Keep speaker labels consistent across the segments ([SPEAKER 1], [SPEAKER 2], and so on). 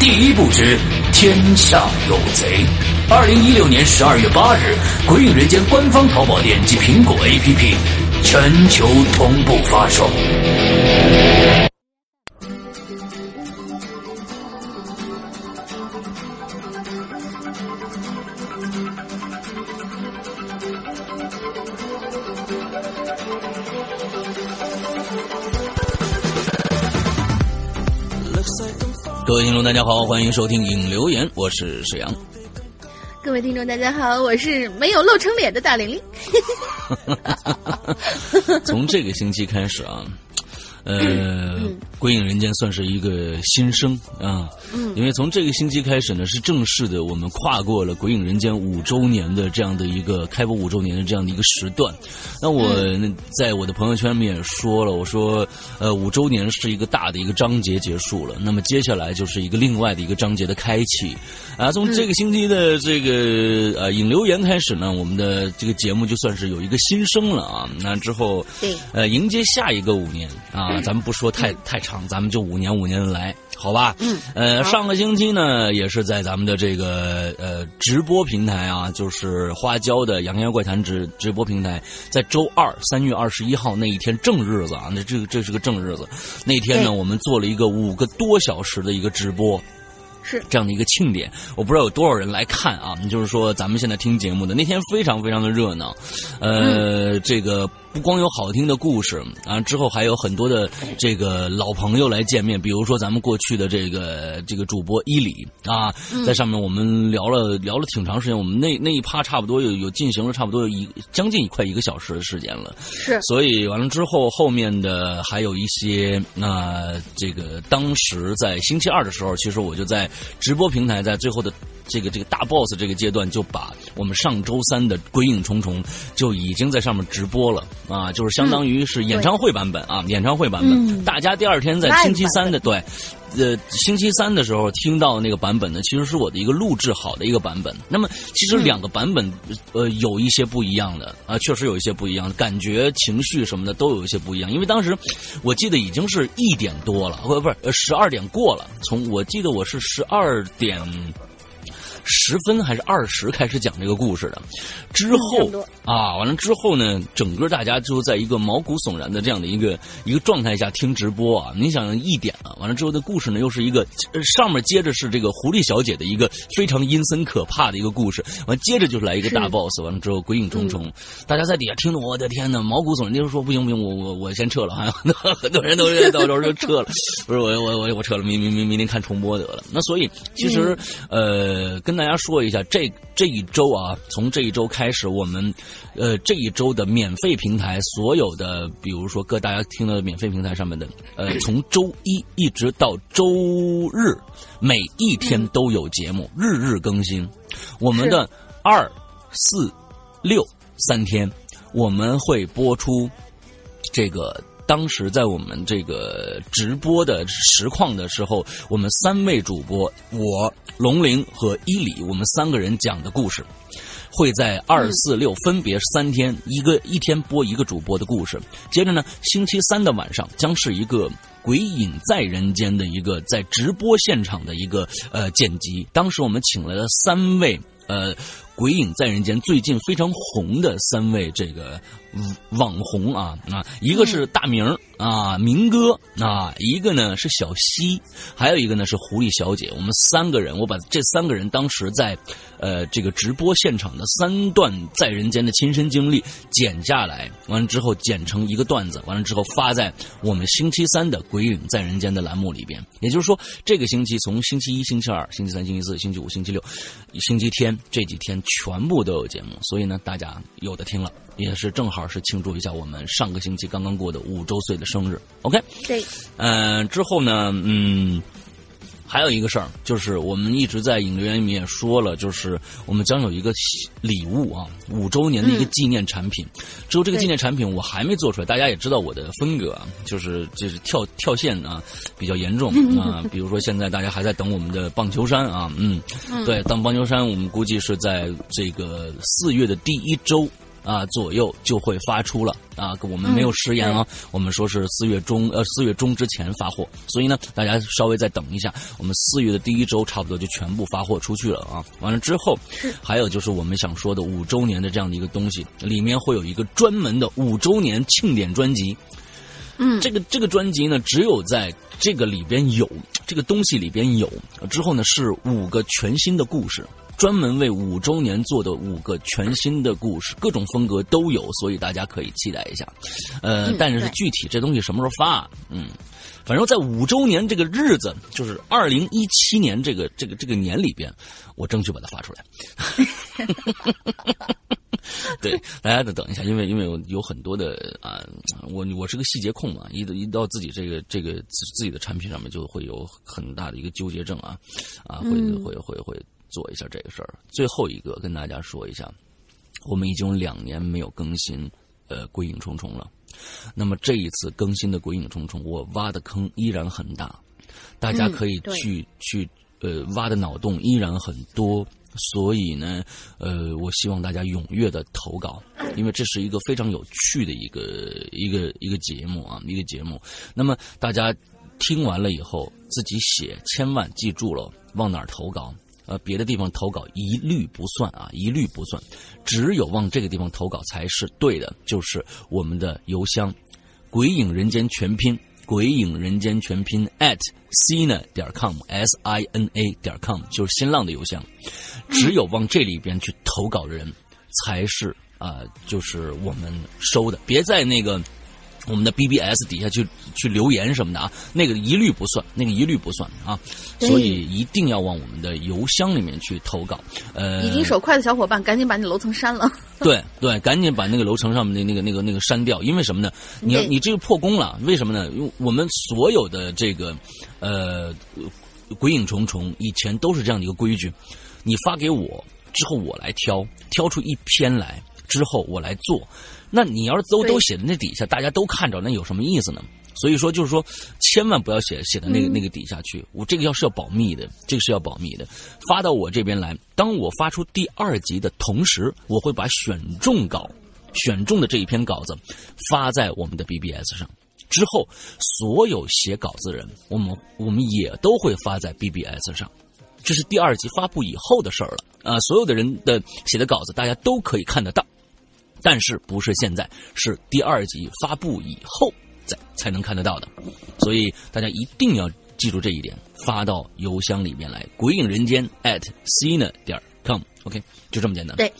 [SPEAKER 1] 第一部之天下有贼。二零一六年十二月八日，《鬼影人间》官方淘宝店及苹果 APP 全球同步发售。大家好，欢迎收听影留言，我是沈阳。
[SPEAKER 2] 各位听众，大家好，我是没有露成脸的大玲玲。
[SPEAKER 1] 从这个星期开始啊。呃，鬼影人间算是一个新生啊，嗯，因为从这个星期开始呢，是正式的，我们跨过了鬼影人间五周年的这样的一个开播五周年的这样的一个时段。那我在我的朋友圈里面也说了，我说，呃，五周年是一个大的一个章节结束了，那么接下来就是一个另外的一个章节的开启啊。从这个星期的这个呃引留言开始呢，我们的这个节目就算是有一个新生了啊。那之后，
[SPEAKER 2] 对，
[SPEAKER 1] 呃，迎接下一个五年啊。啊，咱们不说太太长，咱们就五年五年的来，好吧？
[SPEAKER 2] 嗯，
[SPEAKER 1] 呃，上个星期呢，也是在咱们的这个呃直播平台啊，就是花椒的《洋洋怪谈》直直播平台，在周二三月二十一号那一天正日子啊，那这这是个正日子，那天呢，我们做了一个五个多小时的一个直播。
[SPEAKER 2] 是
[SPEAKER 1] 这样的一个庆典，我不知道有多少人来看啊。就是说，咱们现在听节目的那天非常非常的热闹，呃，这个不光有好听的故事啊，之后还有很多的这个老朋友来见面，比如说咱们过去的这个这个主播伊里啊，在上面我们聊了聊了挺长时间，我们那那一趴差不多有有进行了差不多有一将近快一个小时的时间了。
[SPEAKER 2] 是，
[SPEAKER 1] 所以完了之后，后面的还有一些啊，这个当时在星期二的时候，其实我就在。直播平台在最后的这个这个大 boss 这个阶段，就把我们上周三的《鬼影重重》就已经在上面直播了啊，就是相当于是演唱会版本啊，演唱会版本。大家第二天在星期三的对。呃，星期三的时候听到那个版本呢，其实是我的一个录制好的一个版本。那么，其实两个版本呃有一些不一样的啊，确实有一些不一样，感觉、情绪什么的都有一些不一样。因为当时我记得已经是一点多了，不不是十二点过了。从我记得我是十二点。十分还是二十开始讲这个故事的。之后啊，完了之后呢，整个大家就在一个毛骨悚然的这样的一个一个状态下听直播啊。你想一点啊，完了之后的故事呢，又是一个上面接着是这个狐狸小姐的一个非常阴森可怕的一个故事，完接着就是来一个大 boss，完了之后鬼影重重，大家在底下听着，我的天呐，毛骨悚然，就是说不行不行，我我我先撤了，很多人都到时候就撤了，不是我我我我撤了，明明明明天看重播得了。那所以其实呃，跟大家说一下，这这一周啊，从这一周开始，我们呃这一周的免费平台，所有的比如说各大家听到的免费平台上面的，呃，从周一一直到周日，每一天都有节目，日日更新。我们的二四六三天，我们会播出这个。当时在我们这个直播的实况的时候，我们三位主播，我龙玲和伊里，我们三个人讲的故事，会在二四六分别三天，一个一天播一个主播的故事。接着呢，星期三的晚上将是一个鬼影在人间的一个在直播现场的一个呃剪辑。当时我们请来了三位呃鬼影在人间最近非常红的三位这个。网红啊啊，一个是大明啊，明哥啊，一个呢是小西，还有一个呢是狐狸小姐。我们三个人，我把这三个人当时在呃这个直播现场的三段在人间的亲身经历剪下来，完了之后剪成一个段子，完了之后发在我们星期三的《鬼影在人间》的栏目里边。也就是说，这个星期从星期一、星期二、星期三、星期四、星期五、星期六、星期天这几天全部都有节目，所以呢，大家有的听了。也是正好是庆祝一下我们上个星期刚刚过的五周岁的生日，OK？
[SPEAKER 2] 对，
[SPEAKER 1] 嗯，之后呢，嗯，还有一个事儿，就是我们一直在影留言里面也说了，就是我们将有一个礼物啊，五周年的一个纪念产品。只有这个纪念产品我还没做出来，大家也知道我的风格，就是就是跳跳线啊比较严重啊。比如说现在大家还在等我们的棒球衫啊，嗯，对，当棒球衫我们估计是在这个四月的第一周。啊，左右就会发出了啊！我们没有食言啊，我们说是四月中呃四月中之前发货，所以呢，大家稍微再等一下，我们四月的第一周差不多就全部发货出去了啊！完了之后，还有就是我们想说的五周年的这样的一个东西，里面会有一个专门的五周年庆典专辑。
[SPEAKER 2] 嗯，
[SPEAKER 1] 这个这个专辑呢，只有在这个里边有这个东西里边有，之后呢是五个全新的故事。专门为五周年做的五个全新的故事，各种风格都有，所以大家可以期待一下。呃，但是具体这东西什么时候发？嗯，反正在五周年这个日子，就是二零一七年这个这个这个年里边，我争取把它发出来。对，大家再等一下，因为因为有很多的啊，我我是个细节控嘛，一一到自己这个这个自自己的产品上面，就会有很大的一个纠结症啊啊，会会会会。做一下这个事儿。最后一个跟大家说一下，我们已经两年没有更新呃《鬼影重重》了。那么这一次更新的《鬼影重重》，我挖的坑依然很大，大家可以去去呃挖的脑洞依然很多。所以呢，呃，我希望大家踊跃的投稿，因为这是一个非常有趣的一个一个一个节目啊，一个节目。那么大家听完了以后自己写，千万记住了往哪儿投稿。呃，别的地方投稿一律不算啊，一律不算，只有往这个地方投稿才是对的，就是我们的邮箱，鬼影人间全拼，鬼影人间全拼 at sina 点 com，s i n a 点 com，就是新浪的邮箱，只有往这里边去投稿的人，才是啊，就是我们收的，别在那个。我们的 BBS 底下去去留言什么的啊，那个一律不算，那个一律不算啊，所以一定要往我们的邮箱里面去投稿。呃，
[SPEAKER 2] 已经手快的小伙伴，赶紧把你楼层删了。
[SPEAKER 1] 对对，赶紧把那个楼层上面的那个那个那个删掉，因为什么呢？你你这个破功了，为什么呢？因为我们所有的这个呃鬼影重重以前都是这样的一个规矩，你发给我之后，我来挑挑出一篇来之后，我来做。那你要是都都写在那底下，大家都看着，那有什么意思呢？所以说，就是说，千万不要写写到那个那个底下去。我这个要是要保密的，这个是要保密的。发到我这边来，当我发出第二集的同时，我会把选中稿、选中的这一篇稿子发在我们的 BBS 上。之后，所有写稿子的人，我们我们也都会发在 BBS 上。这是第二集发布以后的事儿了啊！所有的人的写的稿子大家都可以看得到，但是不是现在，是第二集发布以后再才能看得到的，所以大家一定要记住这一点，发到邮箱里面来，鬼影人间 at cina 点 com，OK，就这么简单。
[SPEAKER 2] 对，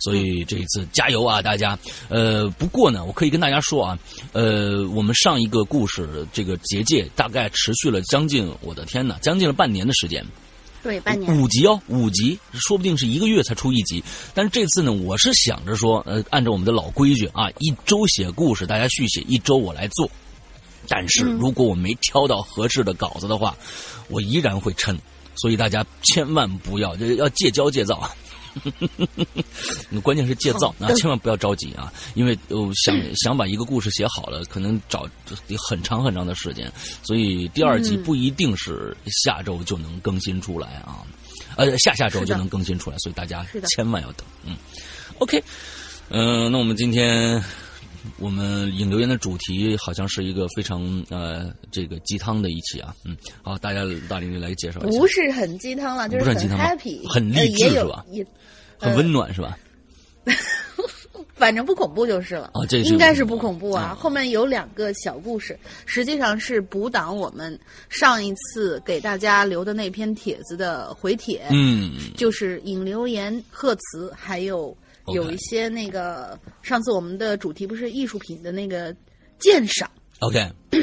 [SPEAKER 1] 所以这一次加油啊，大家！呃，不过呢，我可以跟大家说啊，呃，我们上一个故事这个结界大概持续了将近，我的天呐，将近了半年的时间。
[SPEAKER 2] 对，半年
[SPEAKER 1] 五集哦，五集，说不定是一个月才出一集。但是这次呢，我是想着说，呃，按照我们的老规矩啊，一周写故事，大家续写，一周我来做。但是如果我没挑到合适的稿子的话，我依然会撑。所以大家千万不要，就要戒骄戒躁啊！关键是借造，那，千万不要着急啊！因为我想想把一个故事写好了，可能找得很长很长的时间，所以第二集不一定是下周就能更新出来啊，呃，下下周就能更新出来，所以大家千万要等。嗯，OK，嗯，那我们今天我们引留言的主题好像是一个非常呃这个鸡汤的一期啊，嗯，好，大家大玲玲来介绍一下，
[SPEAKER 2] 不是很鸡汤了，就是
[SPEAKER 1] 很
[SPEAKER 2] happy，
[SPEAKER 1] 很励志是吧？
[SPEAKER 2] 也
[SPEAKER 1] 很温暖是吧？
[SPEAKER 2] 反正不恐怖就是了。
[SPEAKER 1] 啊，这
[SPEAKER 2] 应该是不恐怖啊。后面有两个小故事，实际上是补档我们上一次给大家留的那篇帖子的回帖。
[SPEAKER 1] 嗯，
[SPEAKER 2] 就是引留言、贺词，还有有一些那个上次我们的主题不是艺术品的那个鉴赏。
[SPEAKER 1] OK。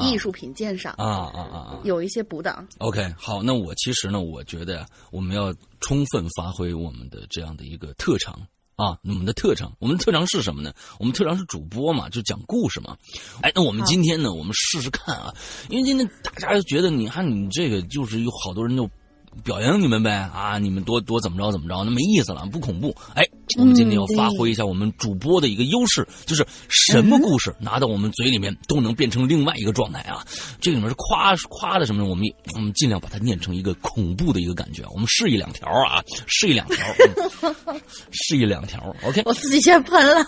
[SPEAKER 2] 艺术品鉴赏
[SPEAKER 1] 啊啊啊啊！
[SPEAKER 2] 有一些补档。
[SPEAKER 1] OK，好，那我其实呢，我觉得我们要充分发挥我们的这样的一个特长啊，我们的特长，我们的特长是什么呢？我们特长是主播嘛，就讲故事嘛。哎，那我们今天呢，我们试试看啊，因为今天大家就觉得，你看你这个就是有好多人就。表扬你们呗啊！你们多多怎么着怎么着，那没意思了，不恐怖。哎，我们今天要发挥一下我们主播的一个优势，就是什么故事拿到我们嘴里面都能变成另外一个状态啊！这里面是夸夸的什么？我们我们尽量把它念成一个恐怖的一个感觉。我们试一两条啊，试一两条，嗯、试一两条。OK，
[SPEAKER 2] 我自己先喷了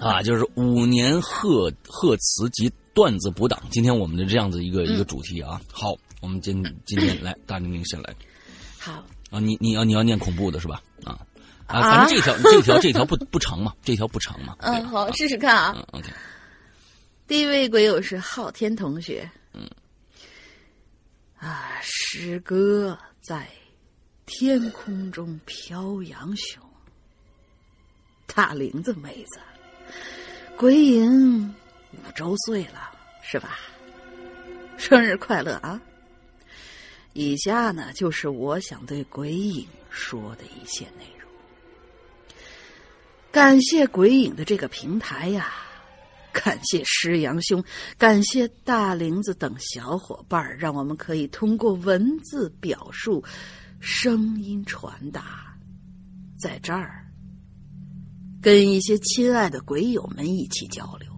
[SPEAKER 1] 啊！就是五年贺贺词及段子补档。今天我们的这样子一个、
[SPEAKER 2] 嗯、
[SPEAKER 1] 一个主题啊，好，我们今今天来大玲玲先来。
[SPEAKER 2] 好
[SPEAKER 1] 啊，你你要你要念恐怖的是吧？啊啊，反正这条这条这条不不长嘛，这条不长嘛。
[SPEAKER 2] 嗯，好，试试看啊。
[SPEAKER 1] 嗯，OK。
[SPEAKER 2] 第一位鬼友是昊天同学。
[SPEAKER 1] 嗯。
[SPEAKER 2] 啊，诗歌在天空中飘扬雄，大玲子妹子，鬼影五周岁了是吧？生日快乐啊！以下呢，就是我想对鬼影说的一些内容。感谢鬼影的这个平台呀，感谢师阳兄，感谢大玲子等小伙伴，让我们可以通过文字表述、声音传达，在这儿跟一些亲爱的鬼友们一起交流。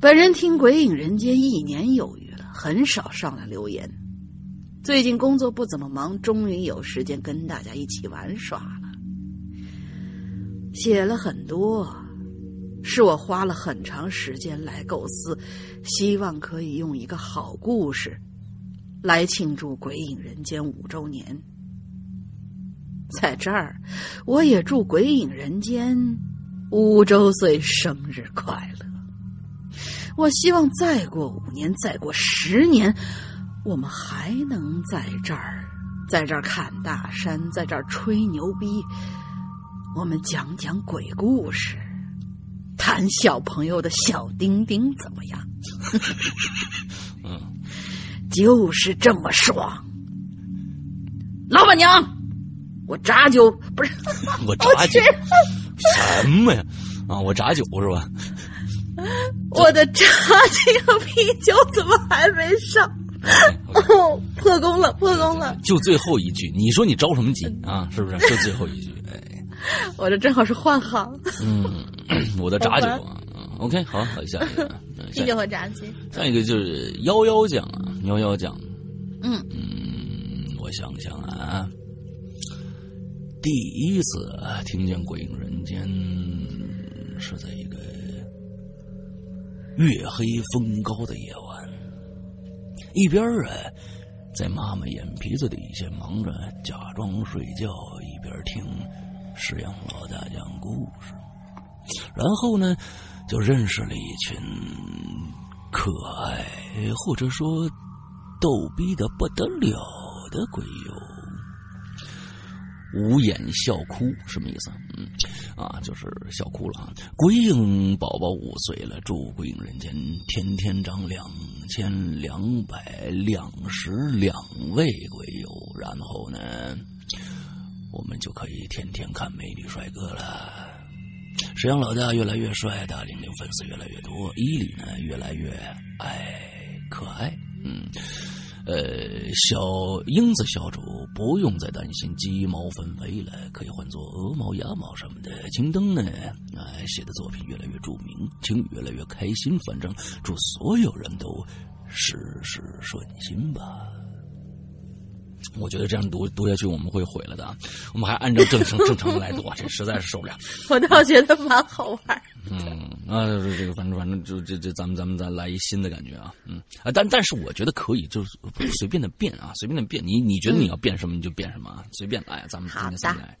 [SPEAKER 2] 本人听《鬼影人间》一年有余了，很少上来留言。最近工作不怎么忙，终于有时间跟大家一起玩耍了。写了很多，是我花了很长时间来构思，希望可以用一个好故事来庆祝《鬼影人间》五周年。在这儿，我也祝《鬼影人间》五周岁生日快乐。我希望再过五年，再过十年。我们还能在这儿，在这儿看大山，在这儿吹牛逼。我们讲讲鬼故事，谈小朋友的小丁丁怎么样？
[SPEAKER 1] 嗯，
[SPEAKER 2] 就是这么爽。老板娘，我炸酒不是
[SPEAKER 1] 我炸酒什么呀？啊，我炸酒是吧？
[SPEAKER 2] 我的炸鸡和啤酒怎么还没上？哦，破功了，破功了！
[SPEAKER 1] 就最后一句，你说你着什么急啊？是不是？就最后一句，哎，
[SPEAKER 2] 我这正好是换行。
[SPEAKER 1] 嗯，我的炸酒啊，OK，好，好，下一个，
[SPEAKER 2] 啤酒和炸鸡。
[SPEAKER 1] 下一个就是幺幺酱啊，幺幺酱。
[SPEAKER 2] 嗯
[SPEAKER 1] 嗯，我想想啊，第一次听见《鬼影人间》是在一个月黑风高的夜晚。一边啊，在妈妈眼皮子底下忙着假装睡觉，一边听石羊老大讲故事。然后呢，就认识了一群可爱或者说逗逼的不得了的鬼友。无眼笑哭什么意思？嗯，啊，就是笑哭了啊！鬼影宝宝五岁了，祝鬼影人间天天涨两千两百两十两位鬼友，然后呢，我们就可以天天看美女帅哥了。沈阳老大越来越帅，大玲玲粉丝越来越多，伊里呢越来越爱可爱，嗯。呃，小英子小主不用再担心鸡毛纷飞了，可以换做鹅毛、鸭毛什么的。青灯呢，哎，写的作品越来越著名，青越来越开心。反正祝所有人都事事顺心吧。我觉得这样读读下去我们会毁了的，我们还按照正常正常的来读，这实在是受不了。
[SPEAKER 2] 我倒觉得蛮好玩。
[SPEAKER 1] 嗯，啊，这个反正反正就这这，咱们咱们再来一新的感觉啊，嗯啊，但但是我觉得可以，就是随便的变啊，随便的变，你你觉得你要变什么你就变什么啊，随便来，咱们今天先来。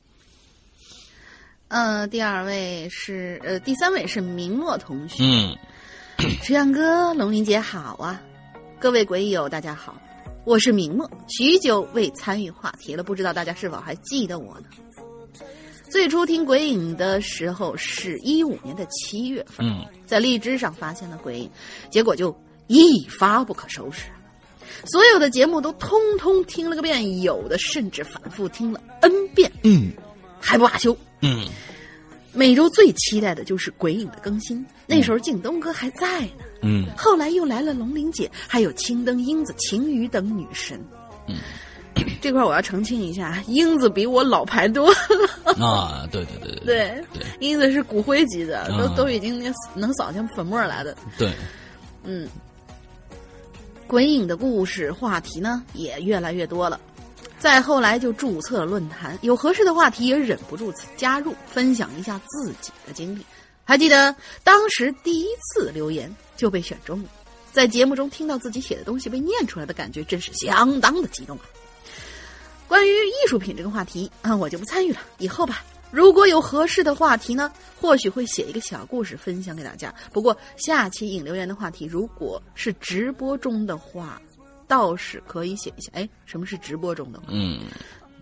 [SPEAKER 2] 嗯，第二位是呃，第三位是明末同学。
[SPEAKER 1] 嗯，
[SPEAKER 2] 池阳哥，龙鳞姐好啊，各位鬼友大家好，我是明末，许久未参与话题了，不知道大家是否还记得我呢？最初听鬼影的时候是一五年的七月份，在荔枝上发现了鬼影，结果就一发不可收拾，所有的节目都通通听了个遍，有的甚至反复听了 n 遍，
[SPEAKER 1] 嗯，
[SPEAKER 2] 还不罢休，
[SPEAKER 1] 嗯。
[SPEAKER 2] 每周最期待的就是鬼影的更新，那时候靳东哥还在呢，
[SPEAKER 1] 嗯。
[SPEAKER 2] 后来又来了龙玲姐，还有青灯、英子、晴雨等女神，
[SPEAKER 1] 嗯。
[SPEAKER 2] 这块我要澄清一下，英子比我老牌多了
[SPEAKER 1] 啊！对对对
[SPEAKER 2] 对
[SPEAKER 1] 对，
[SPEAKER 2] 英子是骨灰级的，都都已经那能扫进粉末来的。
[SPEAKER 1] 对，
[SPEAKER 2] 嗯，鬼影的故事话题呢也越来越多了，再后来就注册了论坛，有合适的话题也忍不住加入，分享一下自己的经历。还记得当时第一次留言就被选中了，在节目中听到自己写的东西被念出来的感觉，真是相当的激动啊！关于艺术品这个话题啊，我就不参与了。以后吧，如果有合适的话题呢，或许会写一个小故事分享给大家。不过下期引留言的话题，如果是直播中的话，倒是可以写一下。哎，什么是直播中的？
[SPEAKER 1] 嗯，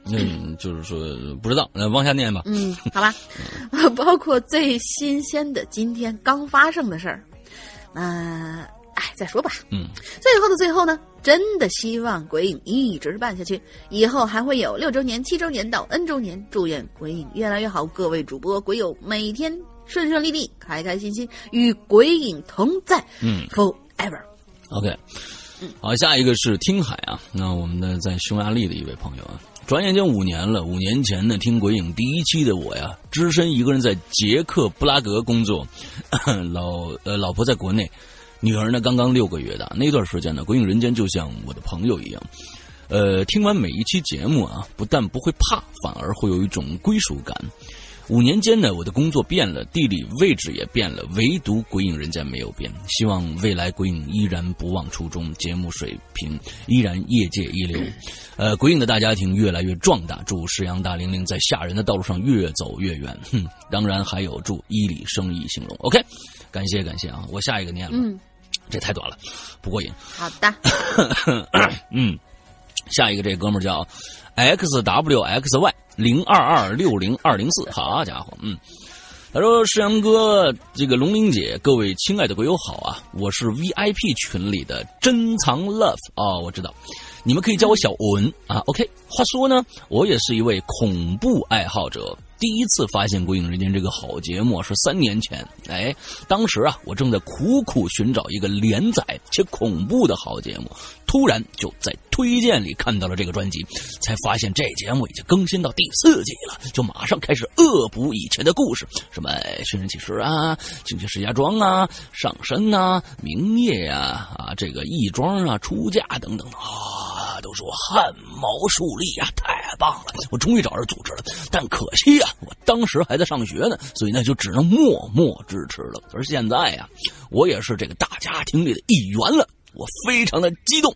[SPEAKER 1] 嗯，就是说不知道，来往下念吧。
[SPEAKER 2] 嗯，好吧，包括最新鲜的今天刚发生的事儿，那。哎，再说吧。
[SPEAKER 1] 嗯，
[SPEAKER 2] 最后的最后呢，真的希望鬼影一直办下去，以后还会有六周年、七周年到 N 周年。祝愿鬼影越来越好，各位主播鬼友每天顺顺利利、开开心心，与鬼影同在。
[SPEAKER 1] 嗯
[SPEAKER 2] ，forever。
[SPEAKER 1] OK，好，下一个是听海啊，那我们的在匈牙利的一位朋友啊，转眼间五年了。五年前呢，听鬼影第一期的我呀，只身一个人在捷克布拉格工作，老呃老婆在国内。女儿呢，刚刚六个月大。那段时间呢，《鬼影人间》就像我的朋友一样，呃，听完每一期节目啊，不但不会怕，反而会有一种归属感。五年间呢，我的工作变了，地理位置也变了，唯独《鬼影人间》没有变。希望未来鬼影依然不忘初衷，节目水平依然业界一流。呃，鬼影的大家庭越来越壮大，祝石阳大玲玲在吓人的道路上越走越远。哼，当然还有祝伊里生意兴隆。OK，感谢感谢啊，我下一个念了。
[SPEAKER 2] 嗯。
[SPEAKER 1] 这太短了，不过瘾。
[SPEAKER 2] 好的，
[SPEAKER 1] 嗯，下一个这哥们儿叫 x w x y 零二二六零二零四，好家伙，嗯，他说：“世阳哥，这个龙玲姐，各位亲爱的鬼友好啊，我是 VIP 群里的珍藏 love 啊，我知道，你们可以叫我小文。啊。OK，话说呢，我也是一位恐怖爱好者。”第一次发现《鬼影人间》这个好节目是三年前，哎，当时啊，我正在苦苦寻找一个连载且恐怖的好节目，突然就在推荐里看到了这个专辑，才发现这节目已经更新到第四季了，就马上开始恶补以前的故事，什么《寻人启事》啊，《惊奇石家庄》啊，《上身》呐，《明夜》呀，啊，这个义庄啊，出嫁等等啊，都说汗毛竖立呀，太棒了，我终于找着组织了，但可惜啊。我当时还在上学呢，所以呢就只能默默支持了。而现在呀，我也是这个大家庭里的一员了。我非常的激动。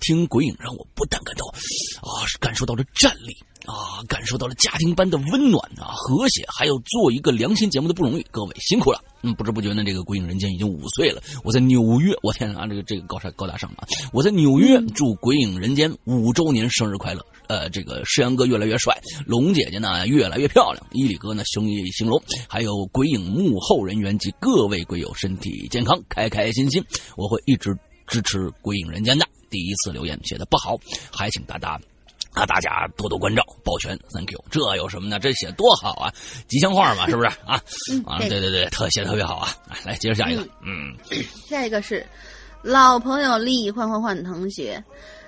[SPEAKER 1] 听鬼影让我不但感到啊，感受到了战力啊，感受到了家庭般的温暖啊，和谐，还有做一个良心节目的不容易，各位辛苦了。嗯，不知不觉呢，这个鬼影人间已经五岁了。我在纽约，我天啊，这个这个高大高大上啊！我在纽约祝鬼影人间五周年生日快乐。呃，这个世阳哥越来越帅，龙姐姐呢越来越漂亮，伊里哥呢生意兴隆，还有鬼影幕后人员及各位鬼友身体健康，开开心心。我会一直支持鬼影人间的。第一次留言写的不好，还请大家啊大家多多关照，抱拳，Thank you。这有什么呢？这写多好啊，吉祥话嘛，是不是 啊？啊，对对对，特写特别好啊！来，接着下一个，嗯，
[SPEAKER 2] 下一个是老朋友李换换换同学。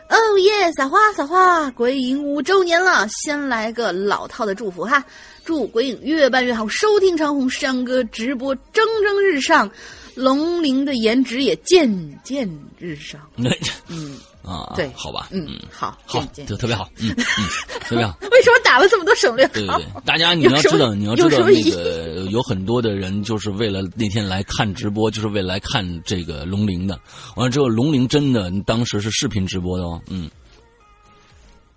[SPEAKER 2] 哦耶！撒花撒花！鬼影五周年了，先来个老套的祝福哈，祝鬼影越办越好，收听长虹，山歌直播蒸蒸日上，龙鳞的颜值也渐渐日上。
[SPEAKER 1] 嗯啊，
[SPEAKER 2] 对，
[SPEAKER 1] 好吧，
[SPEAKER 2] 嗯，好，
[SPEAKER 1] 好，就特别好，嗯嗯，特别好。
[SPEAKER 2] 为什么打了这么多省略号？
[SPEAKER 1] 对对对，大家你要知道，你要知道那个有很多的人就是为了那天来看直播，就是为了来看这个龙鳞的。完了之后，龙鳞真的当时是视频直播的哦，嗯。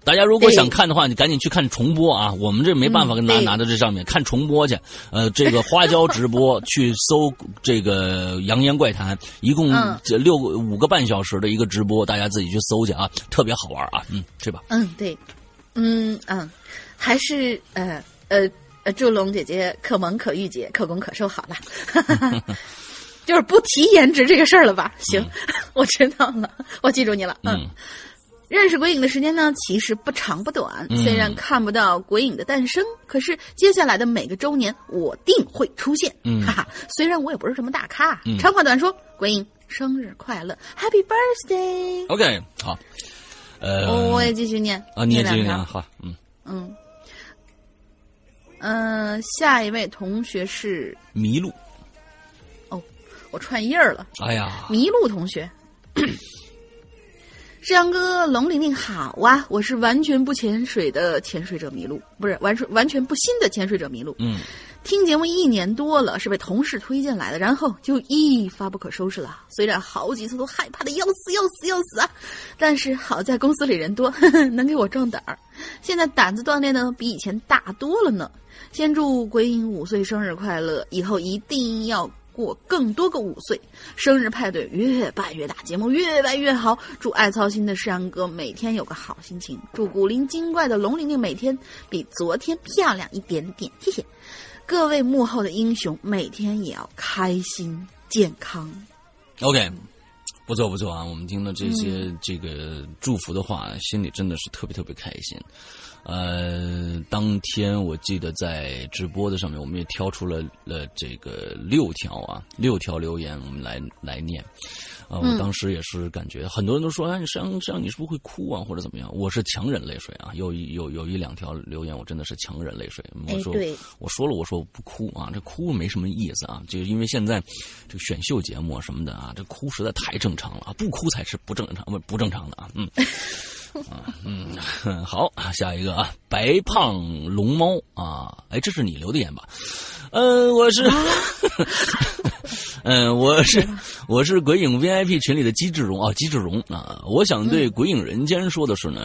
[SPEAKER 1] 大家如果想看的话，你赶紧去看重播啊！我们这没办法跟拿拿到这上面看重播去。呃，这个花椒直播 去搜这个《扬言怪谈》，一共这六五个半小时的一个直播，大家自己去搜去啊，特别好玩啊！嗯，去吧？
[SPEAKER 2] 嗯，对，嗯嗯，还是呃呃呃，祝龙姐姐可萌可御姐，可攻可受，好了，就是不提颜值这个事儿了吧？行，我知道了，我记住你了，嗯。认识鬼影的时间呢，其实不长不短。虽然看不到鬼影的诞生，可是接下来的每个周年，我定会出现。哈哈，虽然我也不是什么大咖。长话短说，鬼影生日快乐，Happy Birthday。
[SPEAKER 1] OK，好。呃，
[SPEAKER 2] 我也继续念
[SPEAKER 1] 啊，你也继续念，好，
[SPEAKER 2] 嗯嗯嗯，下一位同学是
[SPEAKER 1] 麋鹿。
[SPEAKER 2] 哦，我串页了。
[SPEAKER 1] 哎呀，
[SPEAKER 2] 麋鹿同学。志阳哥，龙玲玲好啊！我是完全不潜水的潜水者麋鹿，不是完全完全不新的潜水者麋鹿。
[SPEAKER 1] 嗯，
[SPEAKER 2] 听节目一年多了，是被同事推荐来的，然后就一发不可收拾了。虽然好几次都害怕的要死要死要死啊，但是好在公司里人多，能给我壮胆儿。现在胆子锻炼的比以前大多了呢。先祝鬼影五岁生日快乐，以后一定要。过更多个五岁生日派对，越办越大，节目越办越好。祝爱操心的山哥每天有个好心情，祝古灵精怪的龙玲玲每天比昨天漂亮一点点。谢谢各位幕后的英雄，每天也要开心健康。
[SPEAKER 1] OK，不错不错啊！我们听了这些这个祝福的话，心里真的是特别特别开心。呃，当天我记得在直播的上面，我们也挑出了了这个六条啊，六条留言，我们来来念。啊，我当时也是感觉，很多人都说，哎，实际上，实际上你是不是会哭啊，或者怎么样？我是强忍泪水啊。有一有有一两条留言，我真的是强忍泪水。我说，我说了，我说不哭啊，这哭没什么意思啊，就因为现在这个选秀节目什么的啊，这哭实在太正常了啊，不哭才是不正常不不正常的啊，嗯。啊，嗯，好，下一个啊，白胖龙猫啊，哎，这是你留的言吧？嗯，我是，嗯，我是，我是鬼影 VIP 群里的机智荣啊，机智荣啊，我想对鬼影人间说的是呢，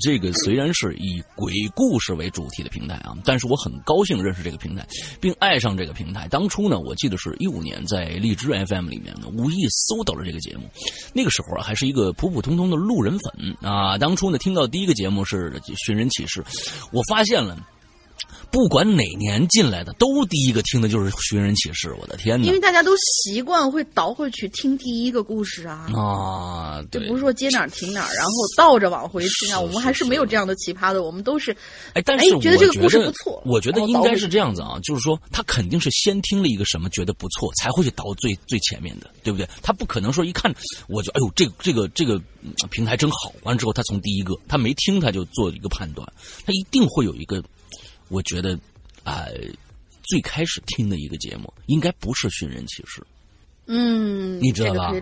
[SPEAKER 1] 这个虽然是以鬼故事为主题的平台啊，但是我很高兴认识这个平台，并爱上这个平台。当初呢，我记得是一五年在荔枝 FM 里面呢，无意搜到了这个节目，那个时候啊，还是一个普普通通的路人粉啊。当初呢，听到第一个节目是《寻人启事》，我发现了。不管哪年进来的，都第一个听的就是《寻人启事》。我的天哪！
[SPEAKER 2] 因为大家都习惯会倒回去听第一个故事啊
[SPEAKER 1] 啊！
[SPEAKER 2] 就不是说接哪儿听哪儿，然后倒着往回听啊。我们还是没有这样的奇葩的，我们都是
[SPEAKER 1] 哎，但是
[SPEAKER 2] 觉得这个故事不错。
[SPEAKER 1] 我觉得应该是这样子啊，就是说他肯定是先听了一个什么觉得不错，才会去倒最最前面的，对不对？他不可能说一看我就哎呦，这个这个这个平台真好，完了之后他从第一个他没听他就做一个判断，他一定会有一个。我觉得，啊，最开始听的一个节目应该不是《寻人启事》。
[SPEAKER 2] 嗯，
[SPEAKER 1] 你知道吧？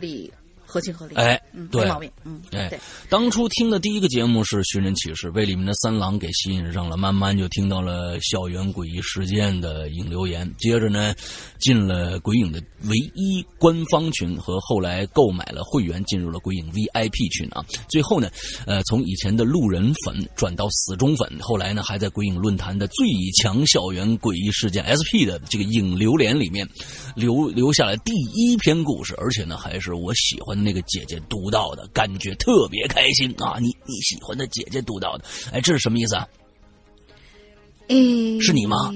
[SPEAKER 2] 合情合理。
[SPEAKER 1] 哎，
[SPEAKER 2] 嗯，
[SPEAKER 1] 对
[SPEAKER 2] 没毛病。嗯，
[SPEAKER 1] 哎
[SPEAKER 2] 对，
[SPEAKER 1] 当初听的第一个节目是《寻人启事》，被里面的三郎给吸引上了，慢慢就听到了校园诡异事件的影留言，接着呢，进了鬼影的唯一官方群，和后来购买了会员，进入了鬼影 VIP 群啊。最后呢，呃，从以前的路人粉转到死忠粉，后来呢，还在鬼影论坛的最强校园诡异事件 SP 的这个影流连里面留留下了第一篇故事，而且呢，还是我喜欢的那个姐姐读到的，感觉特别开心啊！你你喜欢的姐姐读到的，哎，这是什么意思啊？
[SPEAKER 2] 诶，
[SPEAKER 1] 是你吗？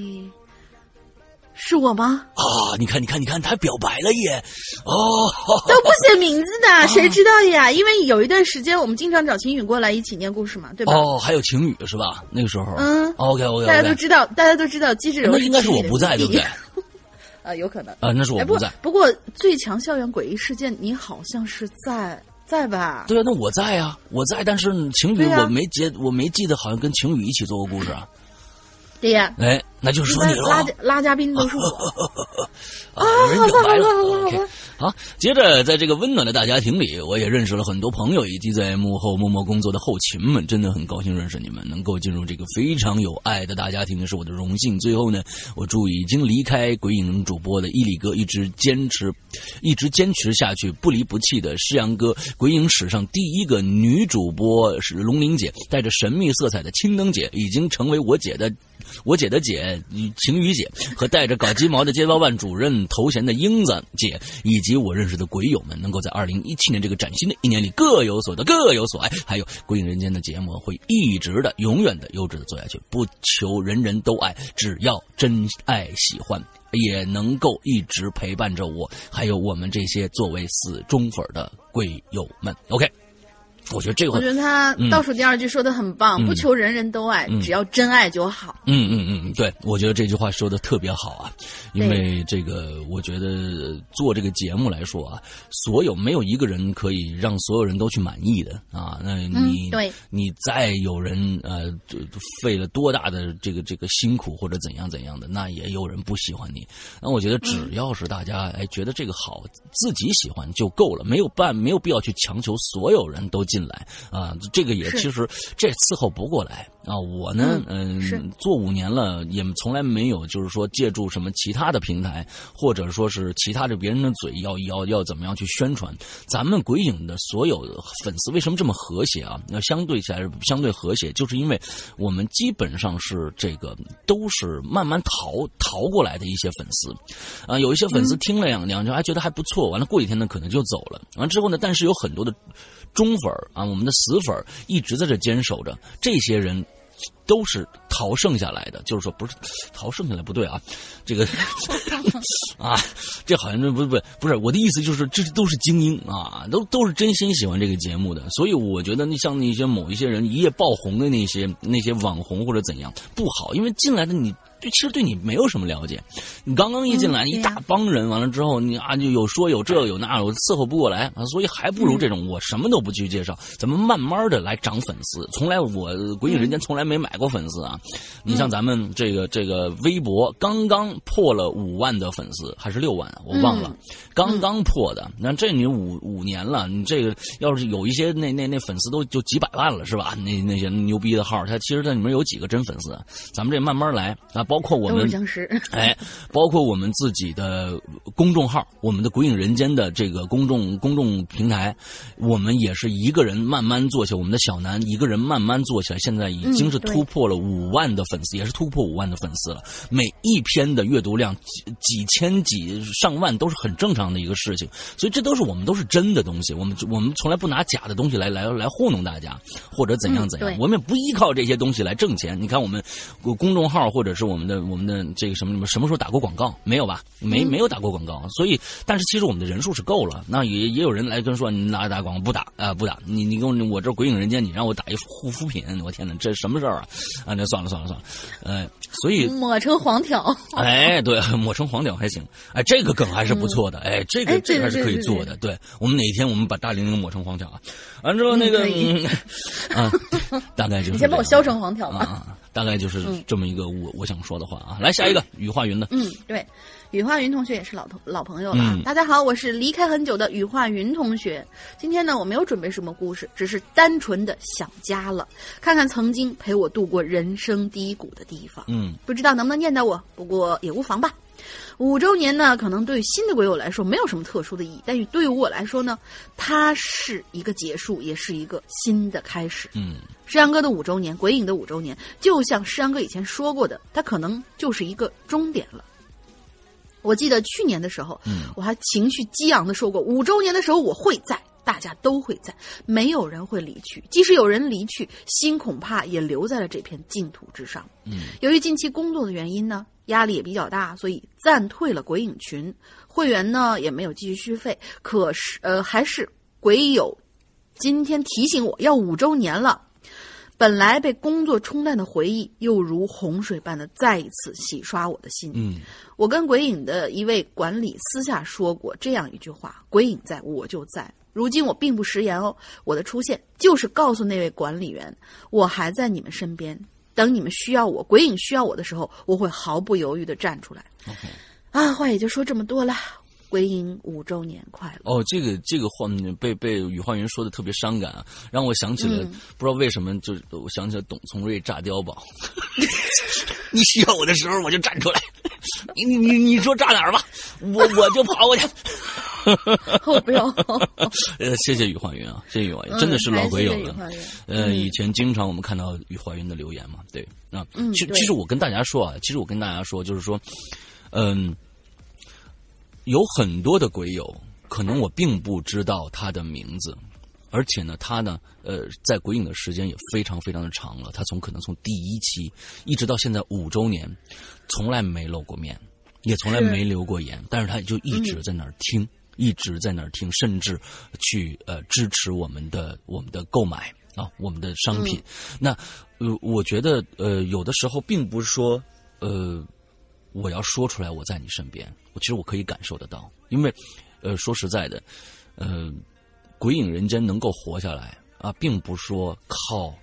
[SPEAKER 2] 是我吗？
[SPEAKER 1] 啊，你看，你看，你看，他表白了耶！哦，
[SPEAKER 2] 都不写名字的，谁知道呀？因为有一段时间我们经常找秦雨过来一起念故事嘛，对吧？
[SPEAKER 1] 哦，还有晴雨是吧？那个时候，
[SPEAKER 2] 嗯
[SPEAKER 1] ，OK OK，
[SPEAKER 2] 大家都知道，大家都知道机智柔
[SPEAKER 1] 那应该是我不在，对不对？
[SPEAKER 2] 啊，有可能
[SPEAKER 1] 啊，那是我
[SPEAKER 2] 哎，不
[SPEAKER 1] 在。
[SPEAKER 2] 不过最强校园诡异事件，你好像是在在吧？
[SPEAKER 1] 对啊，那我在啊，我在，但是晴雨我没接，我没记得好像跟晴雨一起做过故事啊。
[SPEAKER 2] 对呀，
[SPEAKER 1] 哎，那就是说你了。
[SPEAKER 2] 拉拉嘉宾都是我。
[SPEAKER 1] 啊，有人表白了。
[SPEAKER 2] 好
[SPEAKER 1] 接着在这个温暖的大家庭里，我也认识了很多朋友，以及在幕后默默工作的后勤们，真的很高兴认识你们，能够进入这个非常有爱的大家庭是我的荣幸。最后呢，我祝已经离开鬼影主播的伊利哥一直坚持，一直坚持下去，不离不弃的诗阳哥，鬼影史上第一个女主播是龙玲姐，带着神秘色彩的青灯姐，已经成为我姐的。我姐的姐晴雨姐和带着搞鸡毛的街道办主任头衔的英子姐，以及我认识的鬼友们，能够在二零一七年这个崭新的一年里各有所得、各有所爱。还有《鬼影人间》的节目会一直的、永远的、优质的做下去，不求人人都爱，只要真爱喜欢，也能够一直陪伴着我，还有我们这些作为死忠粉的鬼友们。OK。我觉得这个
[SPEAKER 2] 我觉得他
[SPEAKER 1] 嗯
[SPEAKER 2] 倒数第二句说的很棒，
[SPEAKER 1] 嗯
[SPEAKER 2] 不求人人都爱，
[SPEAKER 1] 嗯
[SPEAKER 2] 只要真爱就好。
[SPEAKER 1] 嗯嗯嗯，对，我觉得这句话说的特别好啊，因为这个，我觉得做这个节目来说啊，所有没有一个人可以让所有人都去满意的啊。那你、
[SPEAKER 2] 嗯对
[SPEAKER 1] 你再有人呃，费了多大的这个这个辛苦或者怎样怎样的，那也有人不喜欢你。那我觉得只要是大家哎觉得这个好，自己喜欢就够了，没有办没有必要去强求所有人都进来啊。这个也其实这伺候不过来啊。我呢，嗯、
[SPEAKER 2] 是
[SPEAKER 1] 做五年了，也从来没有就是说借助什么其他的平台，或者说是其他的别人的嘴要要要怎么样去宣传咱们鬼影的所有粉丝为什么这么和谐啊？那相对起来相对和谐，就是因为我们基本上是这个都是慢慢逃逃过来的一些粉丝啊，有一些粉丝听了两两句还觉得还不错，完了过几天呢可能就走了，完了之后呢，但是有很多的忠粉儿啊，我们的死粉儿一直在这坚守着，这些人。都是逃剩下来的，就是说不是逃剩下来不对啊，这个 啊，这好像这不不不是我的意思，就是这都是精英啊，都都是真心喜欢这个节目的，所以我觉得那像那些某一些人一夜爆红的那些那些网红或者怎样不好，因为进来的你。对，其实对你没有什么了解。你刚刚一进来，
[SPEAKER 2] 嗯
[SPEAKER 1] 一大帮人，完了之后，你啊就有说有这有那，我伺候不过来啊，所以还不如这种我什么都不去介绍，咱们慢慢的来涨粉丝。从来我鬼影人间从来没买过粉丝啊。你像咱们这个这个微博刚刚破了五万的粉丝，还是六万啊，我忘了，刚刚破的。那这你五五年了，你这个要是有一些那那那粉丝都就几百万了是吧？那那些牛逼的号，他其实在里面有几个真粉丝。咱们这慢慢来啊。包括我们 哎，包括我们自己的公众号，我们的“鬼影人间”的这个公众公众平台，我们也是一个人慢慢做起来。我们的小南一个人慢慢做起来，现在已经是突破了五万的粉丝，也是突破五万的粉丝了。每一篇的阅读量几几千几上万都是很正常的一个事情，所以这都是我们都是真的东西，我们我们从来不拿假的东西来来来糊弄大家，或者怎样怎样，
[SPEAKER 2] 嗯
[SPEAKER 1] 我们也不依靠这些东西来挣钱。你看我们公众号或者是我们的我们的这个什么什么什么时候打过广告？没有吧？没没有打过广告，所以但是其实我们的人数是够了。那也也有人来跟说你哪打广告不打啊、不打？你你跟我我这鬼影人间，你让我打一护肤品，我天哪，这什么事儿啊？啊，那算了算了算了，呃，所以
[SPEAKER 2] 抹成黄条。
[SPEAKER 1] 哎，对，抹成黄条还行。哎，这个梗还是不错的。哎，这个这个还是可以做的。对我们哪天我们把大玲玲抹成黄条啊？完之后那个
[SPEAKER 2] 嗯
[SPEAKER 1] 嗯 啊，大概就是
[SPEAKER 2] 你先把我削成黄条吧。
[SPEAKER 1] 大概就是这么一个我我想说的话啊。来下一个羽化云的，
[SPEAKER 2] 嗯，对，羽化云同学也是老同老朋友了。
[SPEAKER 1] 嗯
[SPEAKER 2] 大家好，我是离开很久的羽化云同学。今天呢，我没有准备什么故事，只是单纯的想家了，看看曾经陪我度过人生低谷的地方。
[SPEAKER 1] 嗯
[SPEAKER 2] 不知道能不能念到我，不过也无妨吧。五周年呢，可能对新的鬼友来说没有什么特殊的意义，但是对于我来说呢，它是一个结束，也是一个新的开始。
[SPEAKER 1] 嗯
[SPEAKER 2] 诗阳哥的五周年，鬼影的五周年，就像诗阳哥以前说过的，它可能就是一个终点了。我记得去年的时候，
[SPEAKER 1] 嗯
[SPEAKER 2] 我还情绪激昂的说过，五周年的时候我会在，大家都会在，没有人会离去。即使有人离去，心恐怕也留在了这片净土之上。
[SPEAKER 1] 嗯
[SPEAKER 2] 由于近期工作的原因呢，压力也比较大，所以暂退了鬼影群，会员呢也没有继续续费。可是呃，还是鬼友今天提醒我要五周年了。本来被工作冲淡的回忆，又如洪水般的再一次洗刷我的心。
[SPEAKER 1] 嗯
[SPEAKER 2] 我跟鬼影的一位管理私下说过这样一句话：“鬼影在，我就在。”如今我并不食言哦，我的出现就是告诉那位管理员，我还在你们身边。等你们需要我，鬼影需要我的时候，我会毫不犹豫的站出来。啊，话也就说这么多了。鬼影五周年快乐！
[SPEAKER 1] 哦，这个这个话嗯被被宇焕云说的特别伤感啊，让我想起了、
[SPEAKER 2] 嗯
[SPEAKER 1] 不知道为什么，就是我想起了董从瑞炸碉堡。你需要我的时候，我就站出来。你你你你说炸哪儿吧，我我就跑过去。
[SPEAKER 2] 我不要
[SPEAKER 1] 呃，谢谢宇焕云啊，谢谢宇焕云，
[SPEAKER 2] 嗯
[SPEAKER 1] 真的是老鬼友了。呃，
[SPEAKER 2] 嗯
[SPEAKER 1] 以前经常我们看到宇焕云的留言嘛，对啊，
[SPEAKER 2] 嗯对
[SPEAKER 1] 其其实我跟大家说啊，其实我跟大家说，就是说，嗯，有很多的鬼友，可能我并不知道他的名字，而且呢，他呢，呃，在鬼影的时间也非常非常的长了，他从可能从第一期一直到现在五周年，从来没露过面，也从来没留过言，但是他就一直在那儿听。一直在那儿听，甚至去呃支持我们的我们的购买啊，我们的商品。那呃，我觉得呃，有的时候并不是说呃，我要说出来我在你身边，我其实我可以感受得到，因为呃，说实在的，呃，鬼影人间能够活下来啊，并不说靠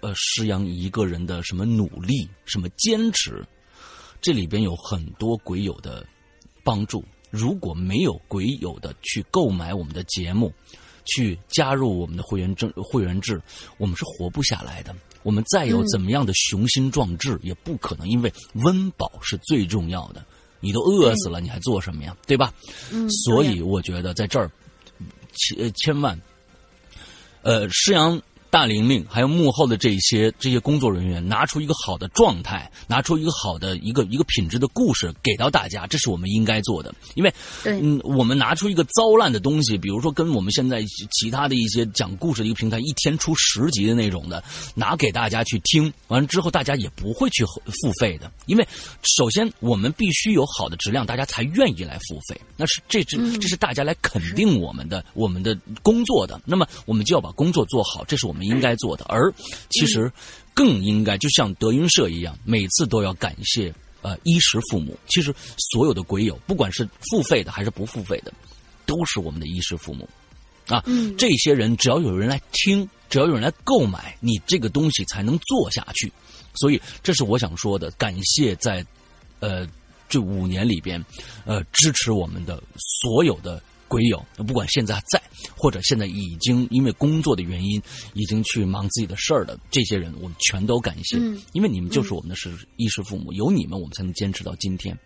[SPEAKER 1] 呃施阳一个人的什么努力、什么坚持，这里边有很多鬼友的帮助。如果没有鬼友的去购买我们的节目，去加入我们的会员制会员制，我们是活不下来的。我们再有怎么样的雄心壮志，也不可能，因为温饱是最重要的。你都饿死了，你还做什么呀？对吧？
[SPEAKER 2] 嗯，
[SPEAKER 1] 所以我觉得在这儿，千千万，呃，施阳大玲玲还有幕后的这些这些工作人员，拿出一个好的状态，拿出一个好的一个一个品质的故事给到大家，这是我们应该做的。因为，嗯，我们拿出一个糟烂的东西，比如说跟我们现在其他的一些讲故事的一个平台，一天出十集的那种的，拿给大家去听，完了之后大家也不会去付费的，因为首先我们必须有好的质量，大家才愿意来付费。那是这是这是大家来肯定我们的我们的工作的，那么我们就要把工作做好，这是我们应该做的。而其实更应该就像德云社一样，每次都要感谢呃衣食父母。其实所有的鬼友，不管是付费的还是不付费的，都是我们的衣食父母。啊，
[SPEAKER 2] 嗯
[SPEAKER 1] 这些人只要有人来听，只要有人来购买，你这个东西才能做下去。所以，这是我想说的。感谢在呃这五年里边，呃支持我们的所有的鬼友，不管现在在或者现在已经因为工作的原因已经去忙自己的事儿的这些人，我们全都感谢，
[SPEAKER 2] 嗯
[SPEAKER 1] 因为你们就是我们的是衣食父母，有你们我们才能坚持到今天。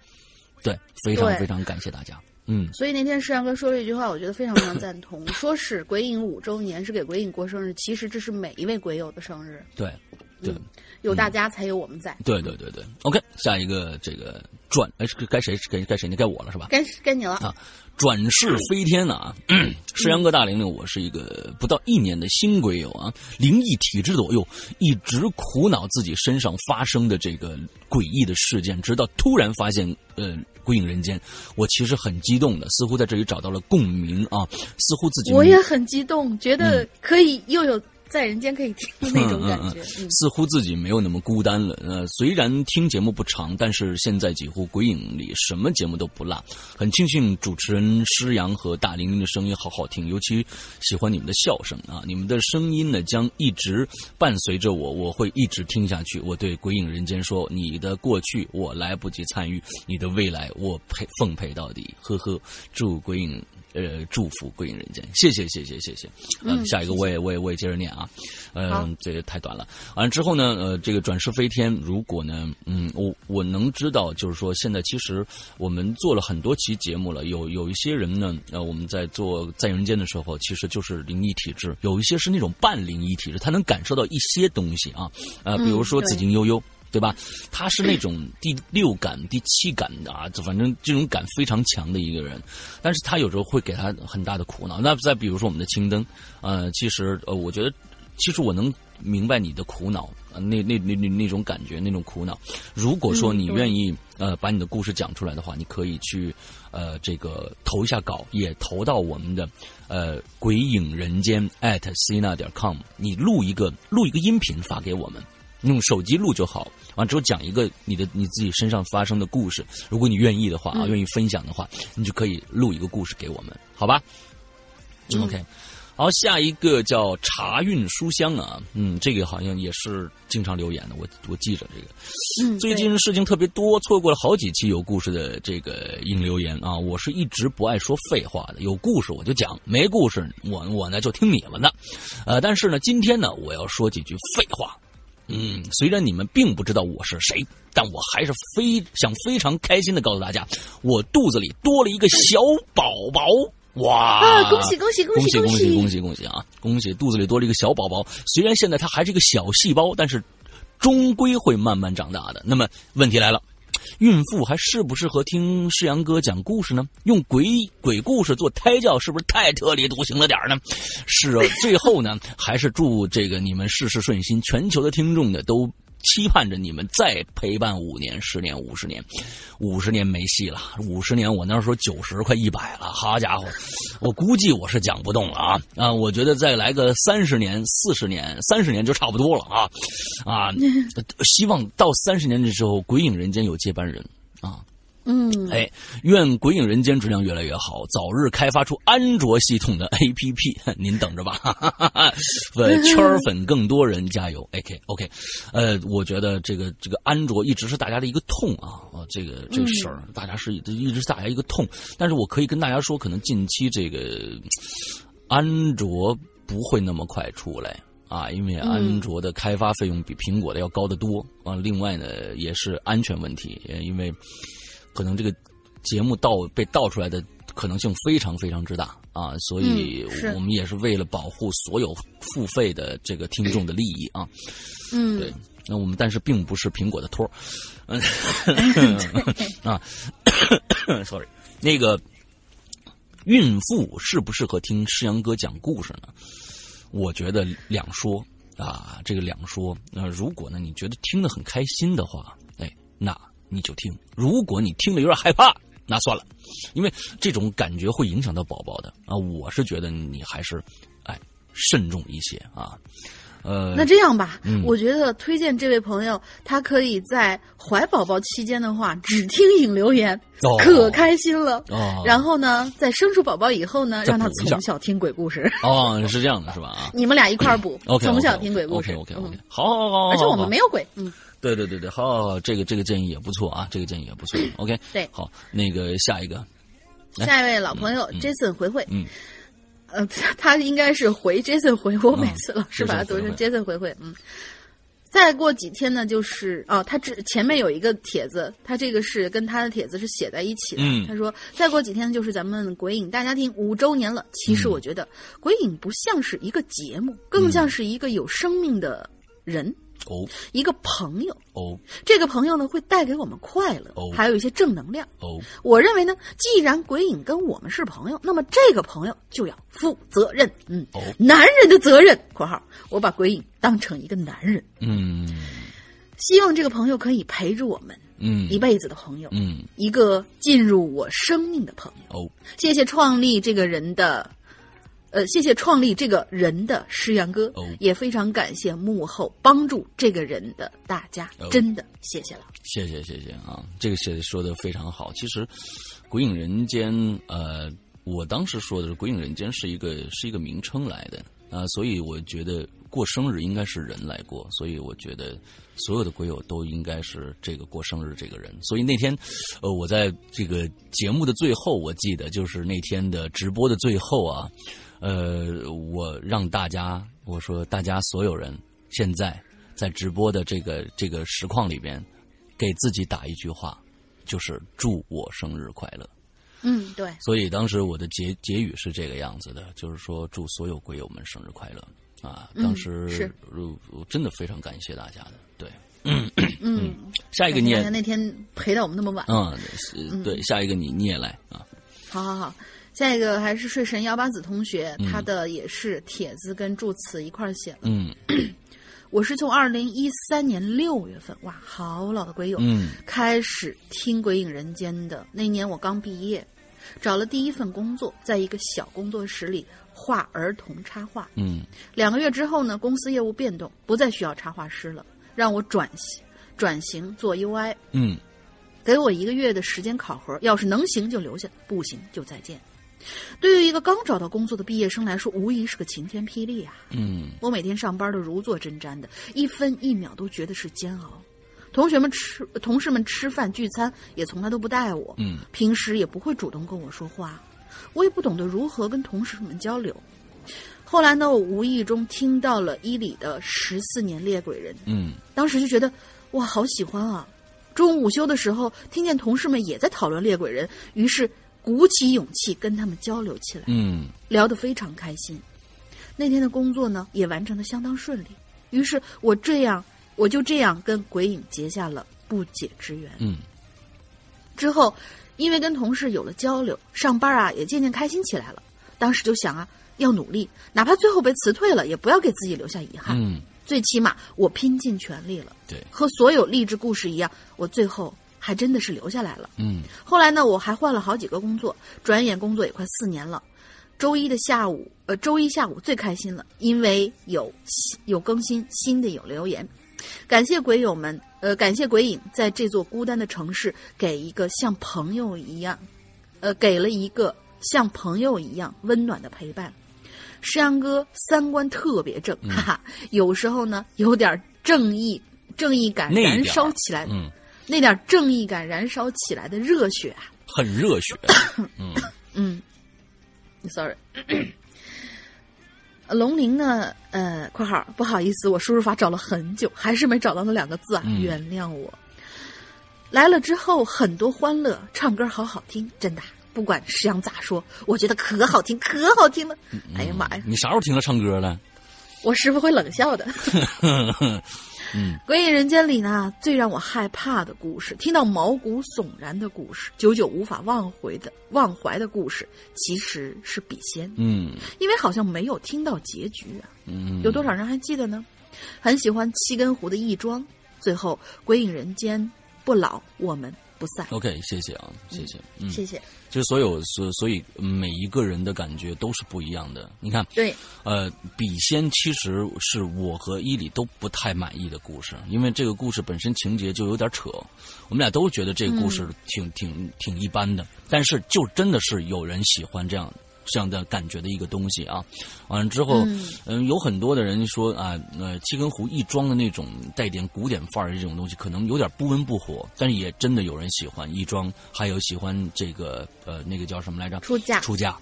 [SPEAKER 1] 对，非常非常感谢大家。嗯，
[SPEAKER 2] 所以那天世阳哥说了一句话，我觉得非常非常赞同。说是鬼影五周年是给鬼影过生日，其实这是每一位鬼友的生日，
[SPEAKER 1] 对，对。
[SPEAKER 2] 有大家才有我们在。
[SPEAKER 1] 对对对对，OK，下一个这个转，哎，该谁？该该谁呢？该我了是吧？
[SPEAKER 2] 该该你了，
[SPEAKER 1] 啊，转世飞天呐、啊！石阳哥大玲玲，我是一个不到一年的新鬼友啊，灵异体质的我，哟，一直苦恼自己身上发生的这个诡异的事件，直到突然发现，呃，鬼影人间，我其实很激动的，似乎在这里找到了共鸣啊，似乎自己
[SPEAKER 2] 我也很激动，觉得可以又有在人间可以听的那种感觉。嗯
[SPEAKER 1] 似乎自己没有那么孤单了。呃，虽然听节目不长，但是现在几乎鬼影里什么节目都不落。很庆幸主持人施阳和大玲玲的声音好好听，尤其喜欢你们的笑声啊！你们的声音呢，将一直伴随着我，我会一直听下去。我对鬼影人间说：你的过去我来不及参与，你的未来我陪奉陪到底。呵呵，祝鬼影。呃，祝福归隐人间，谢谢谢谢谢谢。嗯，下一个我也我也我也接着念啊，嗯，这个太短了。完了之后呢，呃，这个转世飞天，如果呢，嗯，我我能知道，就是说现在其实我们做了很多期节目了，有有一些人呢，呃，我们在做在人间的时候，其实就是灵异体质，有一些是那种半灵异体质，他能感受到一些东西啊，呃，比如说紫金悠悠。对吧？他是那种第六感、第七感的啊，就反正这种感非常强的一个人，但是他有时候会给他很大的苦恼。那再比如说我们的青灯，呃，其实呃，我觉得其实我能明白你的苦恼，那那那那那种感觉，那种苦恼。如果说你愿意呃把你的故事讲出来的话，你可以去呃这个投一下稿，也投到我们的呃鬼影人间 at cina 点 com，你录一个录一个音频发给我们。用手机录就好，完之后讲一个你的你自己身上发生的故事。如果你愿意的话啊，愿意分享的话，你就可以录一个故事给我们，好吧？OK，好，下一个叫茶韵书香啊，嗯，这个好像也是经常留言的，我我记着这个。
[SPEAKER 2] 嗯，
[SPEAKER 1] 最近事情特别多，错过了好几期有故事的这个应留言啊。我是一直不爱说废话的，有故事我就讲，没故事我我呢就听你们的。呃，但是呢，今天呢，我要说几句废话。嗯，虽然你们并不知道我是谁，但我还是非想非常开心的告诉大家，我肚子里多了一个小宝宝！哇！
[SPEAKER 2] 啊，恭喜恭喜
[SPEAKER 1] 恭
[SPEAKER 2] 喜
[SPEAKER 1] 恭
[SPEAKER 2] 喜
[SPEAKER 1] 恭喜恭喜啊！恭喜肚子里多了一个小宝宝。虽然现在它还是一个小细胞，但是终归会慢慢长大的。那么问题来了。孕妇还适不适合听世阳哥讲故事呢？用鬼鬼故事做胎教是不是太特立独行了点呢？是啊，最后呢，还是祝这个你们事事顺心，全球的听众呢都。期盼着你们再陪伴五年、十年、五十年，五十年没戏了。五十年，我那时候九十快一百了，好家伙，我估计我是讲不动了啊啊！我觉得再来个三十年、四十年、三十年就差不多了啊啊！希望到三十年的时候，《鬼影人间》有接班人。
[SPEAKER 2] 嗯，
[SPEAKER 1] 哎，愿《鬼影人间》质量越来越好，早日开发出安卓系统的 APP，您等着吧。呃，圈粉更多人，加油！OK OK，呃，我觉得这个这个安卓一直是大家的一个痛啊啊，这个这个事儿，大家是一直是大家一个痛。但是我可以跟大家说，可能近期这个安卓不会那么快出来啊，因为安卓的开发费用比苹果的要高得多啊。另外呢，也是安全问题，因为。可能这个节目盗被盗出来的可能性非常非常之大啊，所以我们也是为了保护所有付费的这个听众的利益啊。
[SPEAKER 2] 嗯，
[SPEAKER 1] 对，那我们但是并不是苹果的托儿。嗯 啊，sorry，那个孕妇适不适合听诗阳哥讲故事呢？我觉得两说啊，这个两说。那如果呢，你觉得听得很开心的话，哎，那。你就听，如果你听了有点害怕，那算了，因为这种感觉会影响到宝宝的啊。我是觉得你还是，哎，慎重一些啊。呃，
[SPEAKER 2] 那这样吧，我觉得推荐这位朋友，他可以在怀宝宝期间的话，只听引留言，可开心了。哦，然后呢，在生出宝宝以后呢，让他从小听鬼故事。
[SPEAKER 1] 哦，是这样的，是吧？啊，
[SPEAKER 2] 你们俩一块儿补，从小听鬼故
[SPEAKER 1] 事。OK OK OK，好，好，好，
[SPEAKER 2] 而且我们没有鬼，嗯。
[SPEAKER 1] 对对对对，好，这个这个建议也不错啊，这个建议也不错。OK，
[SPEAKER 2] 对，
[SPEAKER 1] 好，那个下一个，
[SPEAKER 2] 下一位老朋友 Jason 回回，嗯，呃，他应该是回 Jason 回我每次老，是把他读成 Jason 回回，嗯。再过几天呢，就是哦，他只前面有一个帖子，他这个是跟他的帖子是写在一起的。他说，再过几天就是咱们鬼影大家庭五周年了。其实我觉得鬼影不像是一个节目，更像是一个有生命的人。
[SPEAKER 1] 哦，
[SPEAKER 2] 一个朋友。
[SPEAKER 1] 哦，
[SPEAKER 2] 这个朋友呢会带给我们快乐
[SPEAKER 1] 哦，
[SPEAKER 2] 还有一些正能量。
[SPEAKER 1] 哦。
[SPEAKER 2] 我认为呢，既然鬼影跟我们是朋友，那么这个朋友就要负责任。嗯，
[SPEAKER 1] 哦，
[SPEAKER 2] 男人的责任（括号）我把鬼影当成一个男人。
[SPEAKER 1] 嗯，
[SPEAKER 2] 希望这个朋友可以陪着我们，
[SPEAKER 1] 嗯，
[SPEAKER 2] 一辈子的朋友，
[SPEAKER 1] 嗯，
[SPEAKER 2] 一个进入我生命的朋友。
[SPEAKER 1] 哦，
[SPEAKER 2] 谢谢创立这个人的呃，谢谢创立这个人的诗阳哥，
[SPEAKER 1] 哦
[SPEAKER 2] 也非常感谢幕后帮助这个人的大家，
[SPEAKER 1] 哦
[SPEAKER 2] 真的谢谢了。
[SPEAKER 1] 谢谢谢谢啊，这个写的说的非常好。其实，《鬼影人间》呃，我当时说的是《鬼影人间》是一个是一个名称来的啊、所以我觉得过生日应该是人来过，所以我觉得所有的鬼友都应该是这个过生日这个人。所以那天，呃，我在这个节目的最后，我记得就是那天的直播的最后啊，呃，我让大家我说大家所有人现在在直播的这个这个实况里边。给自己打一句话，就是祝我生日快乐。
[SPEAKER 2] 嗯，对，
[SPEAKER 1] 所以当时我的结结语是这个样子的，就是说祝所有鬼友们生日快乐啊！
[SPEAKER 2] 嗯
[SPEAKER 1] 当时
[SPEAKER 2] 是
[SPEAKER 1] 我我真的非常感谢大家的。对，
[SPEAKER 2] 嗯，
[SPEAKER 1] 下一个你也
[SPEAKER 2] 那天陪到我们那么晚，
[SPEAKER 1] 嗯，是对，下一个你你也来啊。
[SPEAKER 2] 好好好。下一个还是睡神幺八子同学，
[SPEAKER 1] 嗯
[SPEAKER 2] 他的也是帖子跟祝词一块儿写了。
[SPEAKER 1] 嗯
[SPEAKER 2] 我是从二零一三年六月份，哇，好老的鬼友，
[SPEAKER 1] 嗯
[SPEAKER 2] 开始听《鬼影人间》的。那年我刚毕业，找了第一份工作，在一个小工作室里画儿童插画。
[SPEAKER 1] 嗯
[SPEAKER 2] 两个月之后呢，公司业务变动，不再需要插画师了，让我转型转型做 UI，
[SPEAKER 1] 嗯
[SPEAKER 2] 给我一个月的时间考核，要是能行就留下，不行就再见。对于一个刚找到工作的毕业生来说，无疑是个晴天霹雳啊！
[SPEAKER 1] 嗯
[SPEAKER 2] 我每天上班都如坐针毡的，一分一秒都觉得是煎熬。同学们吃，同事们吃饭聚餐也从来都不带我，
[SPEAKER 1] 嗯
[SPEAKER 2] 平时也不会主动跟我说话，我也不懂得如何跟同事们交流。后来呢，我无意中听到了伊里的《十四年猎鬼人》，
[SPEAKER 1] 嗯
[SPEAKER 2] 当时就觉得哇，好喜欢啊！中午午休的时候，听见同事们也在讨论猎鬼人，于是鼓起勇气跟他们交流起来。
[SPEAKER 1] 嗯
[SPEAKER 2] 聊得非常开心。那天的工作呢，也完成的相当顺利。于是我这样，我就这样跟鬼影结下了不解之缘。
[SPEAKER 1] 嗯
[SPEAKER 2] 之后，因为跟同事有了交流，上班啊也渐渐开心起来了。当时就想啊，要努力，哪怕最后被辞退了，也不要给自己留下遗憾。
[SPEAKER 1] 嗯，
[SPEAKER 2] 最起码我拼尽全力了。
[SPEAKER 1] 对，
[SPEAKER 2] 和所有励志故事一样，我最后还真的是留下来了。
[SPEAKER 1] 嗯
[SPEAKER 2] 后来呢，我还换了好几个工作，转眼工作也快四年了。周一的下午，呃，周一下午最开心了，因为有有更新，新的有留言。感谢鬼友们，呃，感谢鬼影在这座孤单的城市给一个像朋友一样，呃，给了一个像朋友一样温暖的陪伴。石阳哥三观特别正，哈哈，有时候呢有点正义正义感燃烧起来，
[SPEAKER 1] 嗯，
[SPEAKER 2] 那点正义感燃烧起来的热血啊！
[SPEAKER 1] 很热血。嗯
[SPEAKER 2] 嗯，sorry。呃龙鳞呢？呃，括号不好意思，我输入法找了很久，还是没找到那两个字啊，
[SPEAKER 1] 嗯
[SPEAKER 2] 原谅我。来了之后很多欢乐，唱歌好好听，真的，不管石阳咋说，我觉得可好听，可好听了。哎呀妈呀，
[SPEAKER 1] 你啥时候听他唱歌了？
[SPEAKER 2] 我师傅会冷笑的。
[SPEAKER 1] 嗯
[SPEAKER 2] 鬼影人间里呢，最让我害怕的故事，听到毛骨悚然的故事，久久无法忘回的忘怀的故事，其实是笔仙，
[SPEAKER 1] 嗯
[SPEAKER 2] 因为好像没有听到结局啊。
[SPEAKER 1] 嗯，
[SPEAKER 2] 有多少人还记得呢？很喜欢七根湖的义庄，最后鬼影人间不老，我们不散。
[SPEAKER 1] OK，谢谢啊，谢谢。嗯，
[SPEAKER 2] 谢谢。
[SPEAKER 1] 就是所有所所以每一个人的感觉都是不一样的。你看，
[SPEAKER 2] 对，
[SPEAKER 1] 呃，笔仙其实是我和伊里都不太满意的故事，因为这个故事本身情节就有点扯，我们俩都觉得这个故事挺、挺挺一般的，但是就真的是有人喜欢这样。这样的感觉的一个东西啊，完了之后，
[SPEAKER 2] 嗯。
[SPEAKER 1] 嗯，有很多的人说啊，呃，七根湖一庄的那种带点古典范儿的这种东西，可能有点不温不火，但是也真的有人喜欢一庄，还有喜欢这个呃那个叫什么来着？
[SPEAKER 2] 出嫁。
[SPEAKER 1] 出嫁，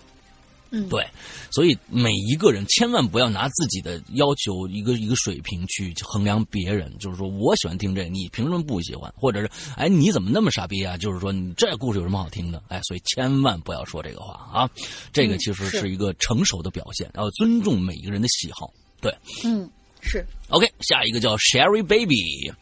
[SPEAKER 2] 嗯，
[SPEAKER 1] 对，所以每一个人千万不要拿自己的要求一个一个水平去衡量别人，就是说我喜欢听这，你凭什么不喜欢？或者是哎你怎么那么傻逼啊？就是说你这故事有什么好听的？哎，所以千万不要说这个话啊，这个
[SPEAKER 2] 嗯
[SPEAKER 1] 其实
[SPEAKER 2] 是
[SPEAKER 1] 是一个成熟的表现，要尊重每一个人的喜好。对
[SPEAKER 2] 嗯，是
[SPEAKER 1] ，，OK，下一个叫 Sherry Baby。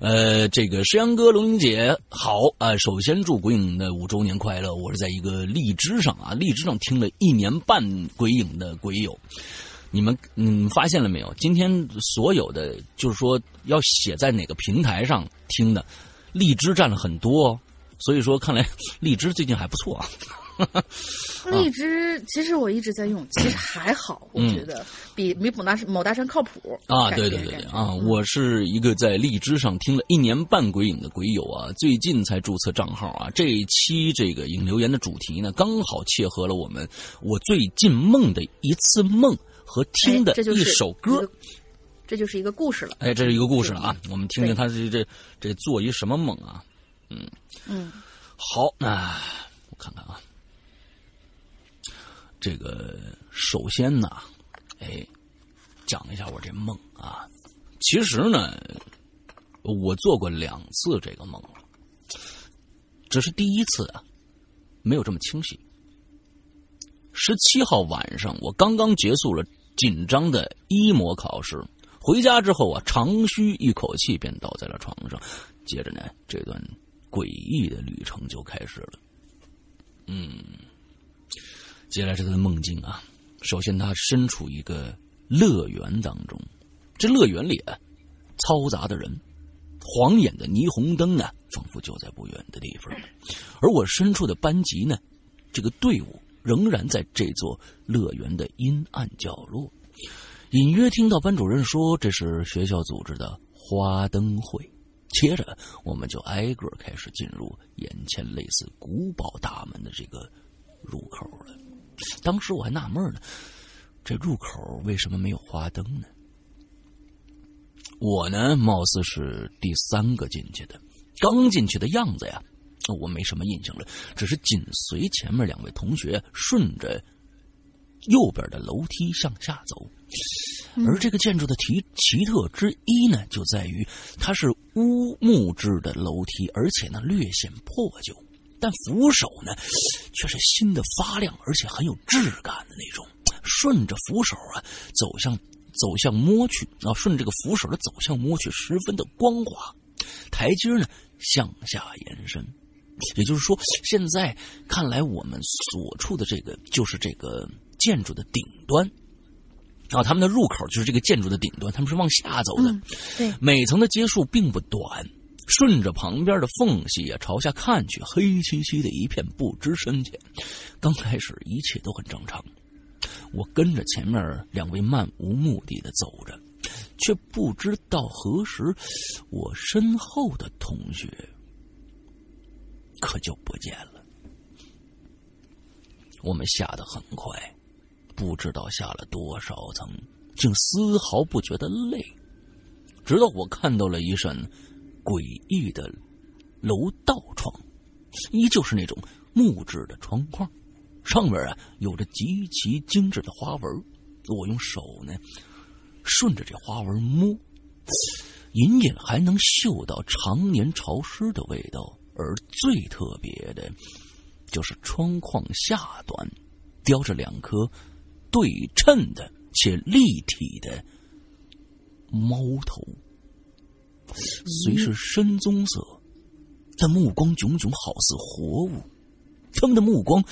[SPEAKER 1] 呃，这个石阳哥、龙玲姐好啊、呃首先祝鬼影的五周年快乐！我是在一个荔枝上啊，荔枝上听了一年半鬼影的鬼友，你们嗯发现了没有？今天所有的就是说要写在哪个平台上听的，荔枝占了很多、哦。所以说，看来荔枝最近还不错啊。
[SPEAKER 2] 荔枝其实我一直在用，其实还好，我觉得比比某大某大山靠谱
[SPEAKER 1] 啊。对对对对啊！我是一个在荔枝上听了一年半鬼影的鬼友啊，最近才注册账号啊。这一期这个影留言的主题呢，刚好切合了我们我最近梦的一次梦和听的一首歌，
[SPEAKER 2] 这就是一个故事了。
[SPEAKER 1] 哎，这是一个故事了啊！我们听听他这这这做一什么梦啊？
[SPEAKER 2] 嗯嗯，
[SPEAKER 1] 好，那我看看啊。这个首先呢，哎，讲一下我这梦啊。其实呢，我做过两次这个梦了，这是第一次啊，没有这么清晰。十七号晚上，我刚刚结束了紧张的一模考试，回家之后啊，长吁一口气，便倒在了床上。接着呢，这段诡异的旅程就开始了。嗯。接下来是他的梦境啊，首先他身处一个乐园当中，这乐园里啊，嘈杂的人，晃眼的霓虹灯啊，仿佛就在不远的地方。而我身处的班级呢，这个队伍仍然在这座乐园的阴暗角落。隐约听到班主任说这是学校组织的花灯会。接着我们就挨个开始进入眼前类似古堡大门的这个入口了。当时我还纳闷呢，这入口为什么没有花灯呢？我呢，貌似是第三个进去的，刚进去的样子呀，我没什么印象了，只是紧随前面两位同学顺着右边的楼梯向下走。而这个建筑的奇奇特之一呢，就在于它是乌木质的楼梯，而且呢略显破旧。但扶手呢，却是新的发亮，而且很有质感的那种。顺着扶手啊，走向走向摸去啊，顺着这个扶手的走向摸去，十分的光滑。台阶呢向下延伸，也就是说，现在看来我们所处的这个就是这个建筑的顶端。啊，他们的入口就是这个建筑的顶端，他们是往下走的。
[SPEAKER 2] 对，
[SPEAKER 1] 每层的阶数并不短。顺着旁边的缝隙啊，朝下看去，黑漆漆的一片，不知深浅。刚开始一切都很正常，我跟着前面两位漫无目的的走着，却不知道何时，我身后的同学可就不见了。我们下得很快，不知道下了多少层，竟丝毫不觉得累，直到我看到了一扇。诡异的楼道窗，依旧是那种木质的窗框，上面啊有着极其精致的花纹。我用手呢顺着这花纹摸，隐隐还能嗅到常年潮湿的味道。而最特别的，就是窗框下端雕着两颗对称的且立体的猫头。虽是深棕色，但目光炯炯，好似活物。他们的目光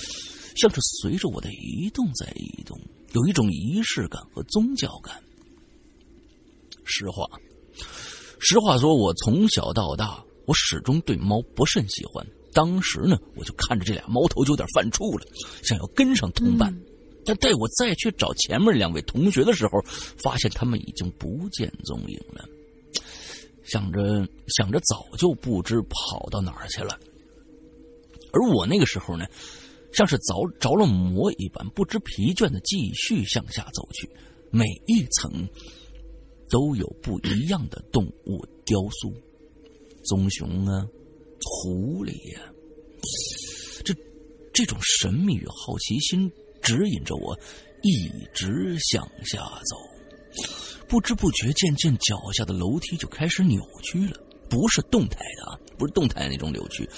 [SPEAKER 1] 像是随着我的移动在移动，有一种仪式感和宗教感。实话，实话说，我从小到大，我始终对猫不甚喜欢。当时呢，我就看着这俩猫头就有点犯怵了，想要跟上同伴。但待我再去找前面两位同学的时候，发现他们已经不见踪影了。想着想着，早就不知跑到哪儿去了。而我那个时候呢，像是着着了魔一般，不知疲倦的继续向下走去。每一层都有不一样的动物雕塑，棕熊啊，狐狸呀。这这种神秘与好奇心指引着我，一直向下走。不知不觉，渐渐脚下的楼梯就开始扭曲了，不是动态的啊，不是动态那种扭曲，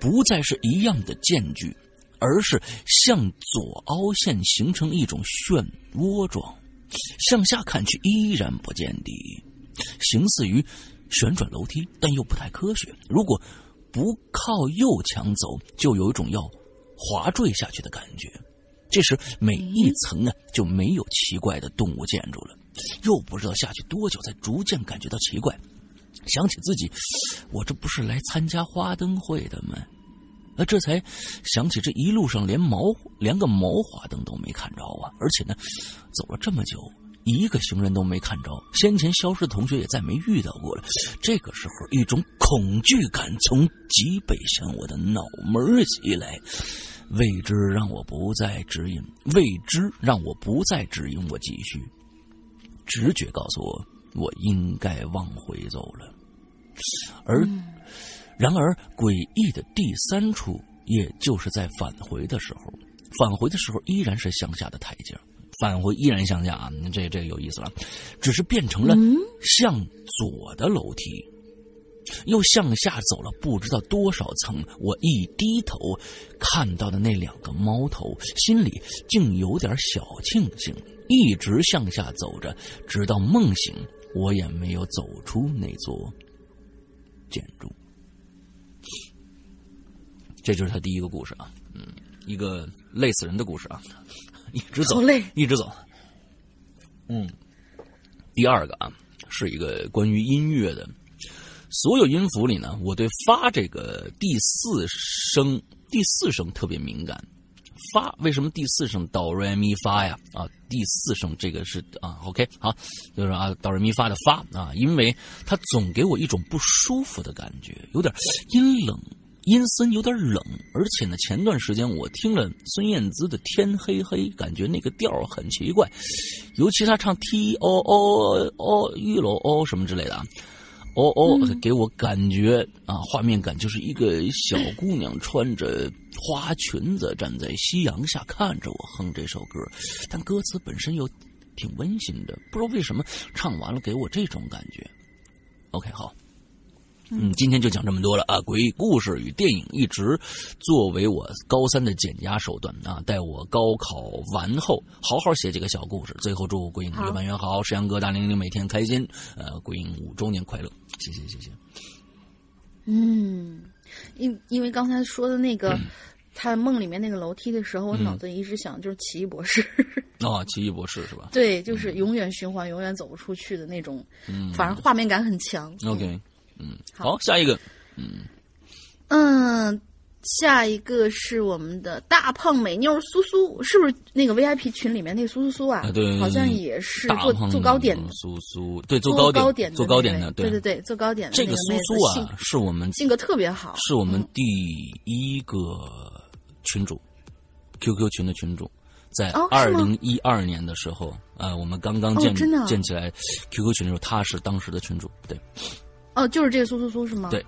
[SPEAKER 1] 不再是一样的间距，而是向左凹陷，形成一种漩涡状，向下看去依然不见底，形似于旋转楼梯，但又不太科学。如果不靠右墙走，就有一种要滑坠下去的感觉。这时，每一层呢就没有奇怪的动物建筑了。又不知道下去多久，才逐渐感觉到奇怪，想起自己，我这不是来参加花灯会的吗？那这才想起这一路上连毛连个毛花灯都没看着啊！而且呢，走了这么久，一个行人都没看着，先前消失的同学也再没遇到过了。这个时候，一种恐惧感从脊背向我的脑门袭来，未知让我不再指引，未知让我不再指引我继续。直觉告诉我，我应该往回走了。而。然而，诡异的第三处，也就是在返回的时候，返回的时候依然是向下的台阶，返回依然向下啊，这这个有意思了，只是变成了向左的楼梯，又向下走了不知道多少层。我一低头，看到的那两个猫头，心里竟有点小庆幸。一直向下走着，直到梦醒，我也没有走出那座建筑。这就是他第一个故事啊，嗯，一个累死人的故事啊，一直走，累一直走，嗯，第二个啊，是一个关于音乐的，所有音符里呢，我对发这个第四声，第四声特别敏感，发为什么第四声哆来咪发呀？啊，第四声这个是啊，OK，好，就是啊哆来咪发的发啊，因为它总给我一种不舒服的感觉，有点阴冷。阴森有点冷，而且呢，前段时间我听了孙燕姿的《天黑黑》，感觉那个调很奇怪，尤其他唱 T O O O 玉楼 O 什么之类的啊，O O 给我感觉啊，画面感就是一个小姑娘穿着花裙子站在夕阳下看着我哼这首歌，但歌词本身又挺温馨的，不知道为什么唱完了给我这种感觉。OK，好。嗯，今天就讲这么多了啊！诡异故事与电影一直作为我高三的减压手段啊，待我高考完后好好写几个小故事。最后祝鬼影越办越好，石阳哥大玲玲每天开心。呃，鬼影五周年快乐，谢谢谢谢。
[SPEAKER 2] 嗯，因因为刚才说的那个他梦里面那个楼梯的时候，我脑子里一直想就是奇异博士。
[SPEAKER 1] 哦，奇异博士是吧？
[SPEAKER 2] 对，就是永远循环、永远走不出去的那种，嗯反正画面感很强。
[SPEAKER 1] OK。嗯，好，下一个，
[SPEAKER 2] 嗯。嗯，下一个是我们的大胖美妞苏苏，是不是那个 VIP 群里面那个苏苏苏啊？
[SPEAKER 1] 对，
[SPEAKER 2] 好像也是做做糕点的。
[SPEAKER 1] 苏苏，对，做糕点做糕点的，
[SPEAKER 2] 对。对对，做糕点的
[SPEAKER 1] 这个苏苏啊，是我们
[SPEAKER 2] 性格特别好，
[SPEAKER 1] 是我们第一个群主，QQ 群的群主，在二零一二年的时候，呃，我们刚刚建建起来 QQ 群的时候，他是当时的群主，对。
[SPEAKER 2] 哦，就是这个苏苏苏是吗？
[SPEAKER 1] 对。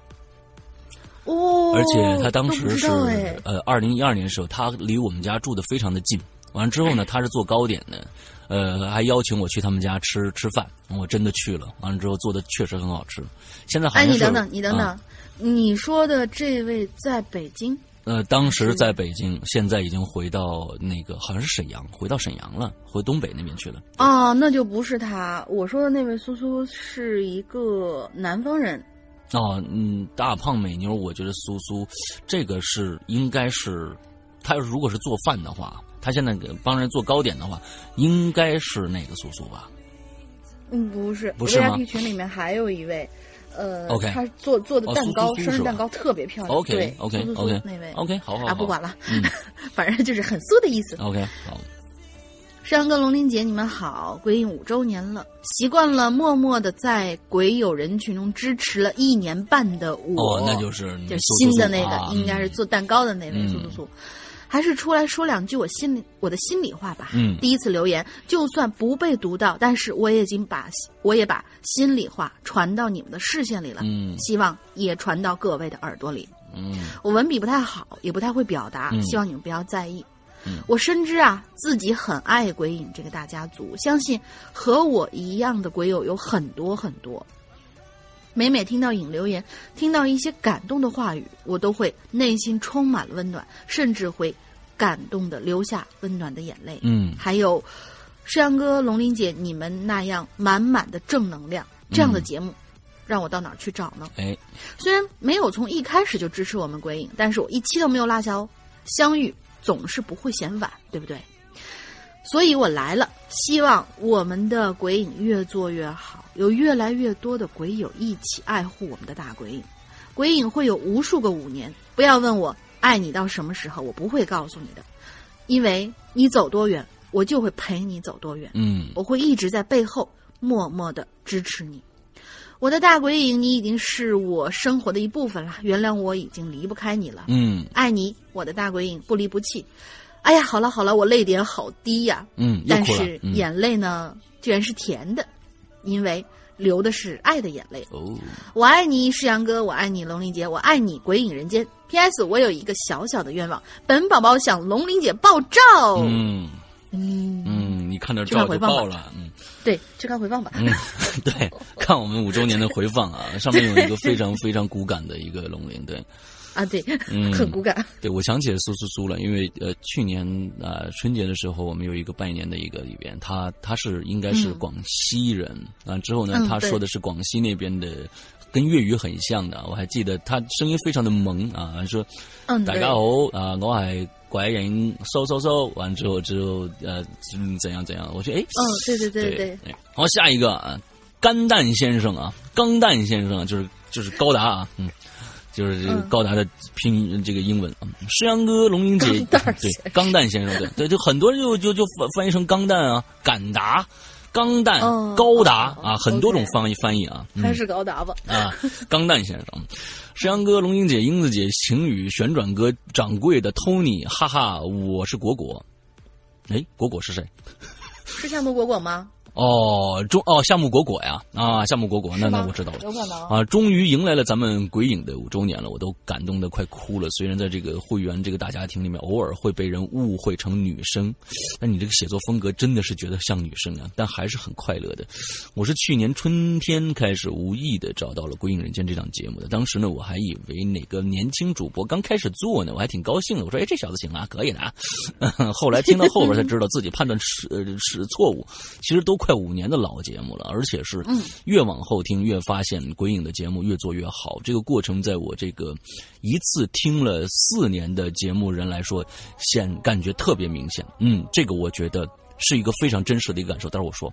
[SPEAKER 2] 哦。
[SPEAKER 1] 而且他当时是呃，二零一二年的时候，他离我们家住的非常的近。完了之后呢，他是做糕点的，呃，还邀请我去他们家吃吃饭。我真的去了，完了之后做的确实很好吃。现在好像
[SPEAKER 2] 哎，你等等，你等等，你说的这位在北京？
[SPEAKER 1] 呃，当时在北京，现在已经回到那个好像是沈阳，回到沈阳了，回东北那边去了。
[SPEAKER 2] 哦，那就不是他。我说的那位苏苏是一个南方人。
[SPEAKER 1] 哦，嗯，大胖美妞，我觉得苏苏这个是应该是，他如果是做饭的话，他现在给帮人做糕点的话，应该是那个苏苏吧？
[SPEAKER 2] 嗯，不是，
[SPEAKER 1] 不是吗？
[SPEAKER 2] 群里面还有一位。呃
[SPEAKER 1] ，OK，
[SPEAKER 2] 他做做的蛋糕，生日蛋糕特别漂亮。
[SPEAKER 1] OK，OK，OK，
[SPEAKER 2] 那位
[SPEAKER 1] ，OK，好好
[SPEAKER 2] 啊，不管了，反正就是很酥的意思。
[SPEAKER 1] OK，好。
[SPEAKER 2] 山哥、龙鳞姐，你们好！鬼影五周年了，习惯了默默的在鬼友人群中支持了一年半的我，
[SPEAKER 1] 哦，那就是
[SPEAKER 2] 就新的那个，应该是做蛋糕的那位苏苏苏。还是出来说两句我心里我的心里话吧。
[SPEAKER 1] 嗯，
[SPEAKER 2] 第一次留言，就算不被读到，但是我已经把我也把心里话传到你们的视线里了。
[SPEAKER 1] 嗯，
[SPEAKER 2] 希望也传到各位的耳朵里。
[SPEAKER 1] 嗯，
[SPEAKER 2] 我文笔不太好，也不太会表达，希望你们不要在意。
[SPEAKER 1] 嗯，
[SPEAKER 2] 我深知啊，自己很爱鬼影这个大家族，相信和我一样的鬼友有很多很多。每每听到影留言，听到一些感动的话语，我都会内心充满了温暖，甚至会感动的流下温暖的眼泪。
[SPEAKER 1] 嗯，
[SPEAKER 2] 还有，世阳哥、龙鳞姐，你们那样满满的正能量，这样的节目，让我到哪儿去找呢？
[SPEAKER 1] 哎，
[SPEAKER 2] 虽然没有从一开始就支持我们鬼影，但是我一期都没有落下哦。相遇总是不会嫌晚，对不对？所以我来了，希望我们的鬼影越做越好，有越来越多的鬼友一起爱护我们的大鬼影。鬼影会有无数个五年，不要问我爱你到什么时候，我不会告诉你的，因为你走多远，我就会陪你走多远。
[SPEAKER 1] 嗯
[SPEAKER 2] 我会一直在背后默默的支持你。我的大鬼影，你已经是我生活的一部分了。原谅我已经离不开你了。
[SPEAKER 1] 嗯
[SPEAKER 2] 爱你，我的大鬼影，不离不弃。哎呀，好了好了，我泪点好低呀、
[SPEAKER 1] 嗯，
[SPEAKER 2] 但是。
[SPEAKER 1] 嗯
[SPEAKER 2] 眼泪呢，居然是甜的，因为流的是爱的眼泪。
[SPEAKER 1] 哦，
[SPEAKER 2] 我爱你，世阳哥，我爱你，龙玲姐，我爱你，鬼影人间。P.S. 我有一个小小的愿望，本宝宝想龙玲姐爆照。
[SPEAKER 1] 嗯
[SPEAKER 2] 嗯
[SPEAKER 1] 嗯，你看
[SPEAKER 2] 到
[SPEAKER 1] 照就爆了，嗯。
[SPEAKER 2] 对，去看回放吧。
[SPEAKER 1] 嗯，对，看我们五周年的回放啊，上面有一个非常非常骨感的一个龙鳞，对，
[SPEAKER 2] 啊，对，
[SPEAKER 1] 嗯
[SPEAKER 2] 很骨感。
[SPEAKER 1] 对我想起苏苏苏了，因为呃去年啊、呃春节的时候，我们有一个拜年的一个里边，他他是应该是
[SPEAKER 2] 嗯
[SPEAKER 1] 广西人啊、之后呢他说的是广西那边的。跟粤语很像的，我还记得他声音非常的萌啊，说
[SPEAKER 2] 嗯，
[SPEAKER 1] 大家好啊，我系鬼影搜搜搜，完之后之后呃嗯怎样怎样，我觉得哎
[SPEAKER 2] 嗯，对对对
[SPEAKER 1] 对
[SPEAKER 2] 对，
[SPEAKER 1] 对。好，下一个啊，干蛋先生啊，钢蛋先生啊就是就是高达啊，嗯，就是这个
[SPEAKER 2] 嗯
[SPEAKER 1] 高达的拼音这个英文啊，诗阳哥、龙英姐，对钢蛋先生，对对，就很多人就就就翻翻译成钢蛋啊，敢达。钢蛋、
[SPEAKER 2] 哦
[SPEAKER 1] 高达
[SPEAKER 2] 哦
[SPEAKER 1] 啊，很多种翻译翻译啊，嗯
[SPEAKER 2] 还是高达吧。
[SPEAKER 1] 啊，钢蛋先生，石阳哥、龙英姐、英子姐、晴雨、旋转哥、掌柜的 Tony，哈哈，我是果果。哎，果果是谁？
[SPEAKER 2] 是夏目果果吗？
[SPEAKER 1] 哦，中哦，夏目果果呀，啊，夏目果果，那那我知道了。
[SPEAKER 2] 有可能。
[SPEAKER 1] 啊，终于迎来了咱们鬼影的五周年了，我都感动的快哭了。虽然在这个会员这个大家庭里面，偶尔会被人误会成女生，但你这个写作风格真的是觉得像女生啊，但还是很快乐的。我是去年春天开始无意的找到了《鬼影人间》这档节目的，当时呢，我还以为哪个年轻主播刚开始做呢，我还挺高兴的。我说，哎，这小子行啊，可以的啊。后来听到后边才知道自己判断是呃是错误，其实都快五年的老节目了，而且是越往后听越发现鬼影的节目越做越好。这个过程在我这个一次听了四年的节目人来说，显感觉特别明显。嗯，这个我觉得是一个非常真实的一个感受。待会儿我说，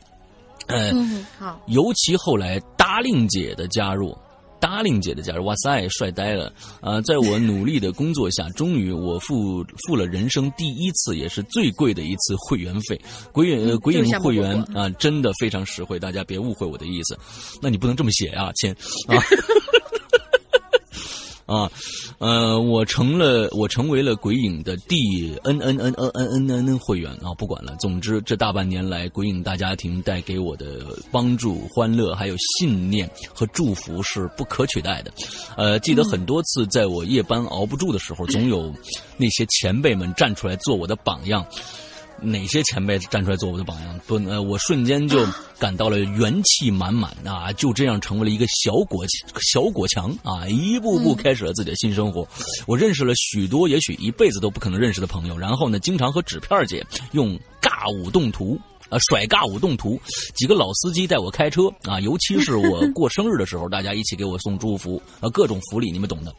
[SPEAKER 1] 呃，
[SPEAKER 2] 嗯，好。
[SPEAKER 1] 尤其后来达令姐的加入。达令姐的加入，哇塞，帅呆了！啊、在我努力的工作下，终于我付付了人生第一次也是最贵的一次会员费。鬼影鬼影会员
[SPEAKER 2] 果
[SPEAKER 1] 啊、真的非常实惠，大家别误会我的意思。那你不能这么写啊，亲啊。啊，呃，我成了，我成为了鬼影的第 n n n n n n n n 会员啊，不管了。总之，这大半年来，鬼影大家庭带给我的帮助、欢乐，还有信念和祝福是不可取代的。呃，记得很多次，在我夜班熬不住的时候，总有那些前辈们站出来做我的榜样。哪些前辈站出来做我的榜样？不，呃，我瞬间就感到了元气满满啊！就这样成为了一个小果小果强啊，一步步开始了自己的新生活。我认识了许多也许一辈子都不可能认识的朋友，然后呢，经常和纸片姐用尬舞动图。啊，甩尬舞动图，几个老司机带我开车啊，尤其是我 过生日的时候，大家一起给我送祝福啊，各种福利，你们懂的。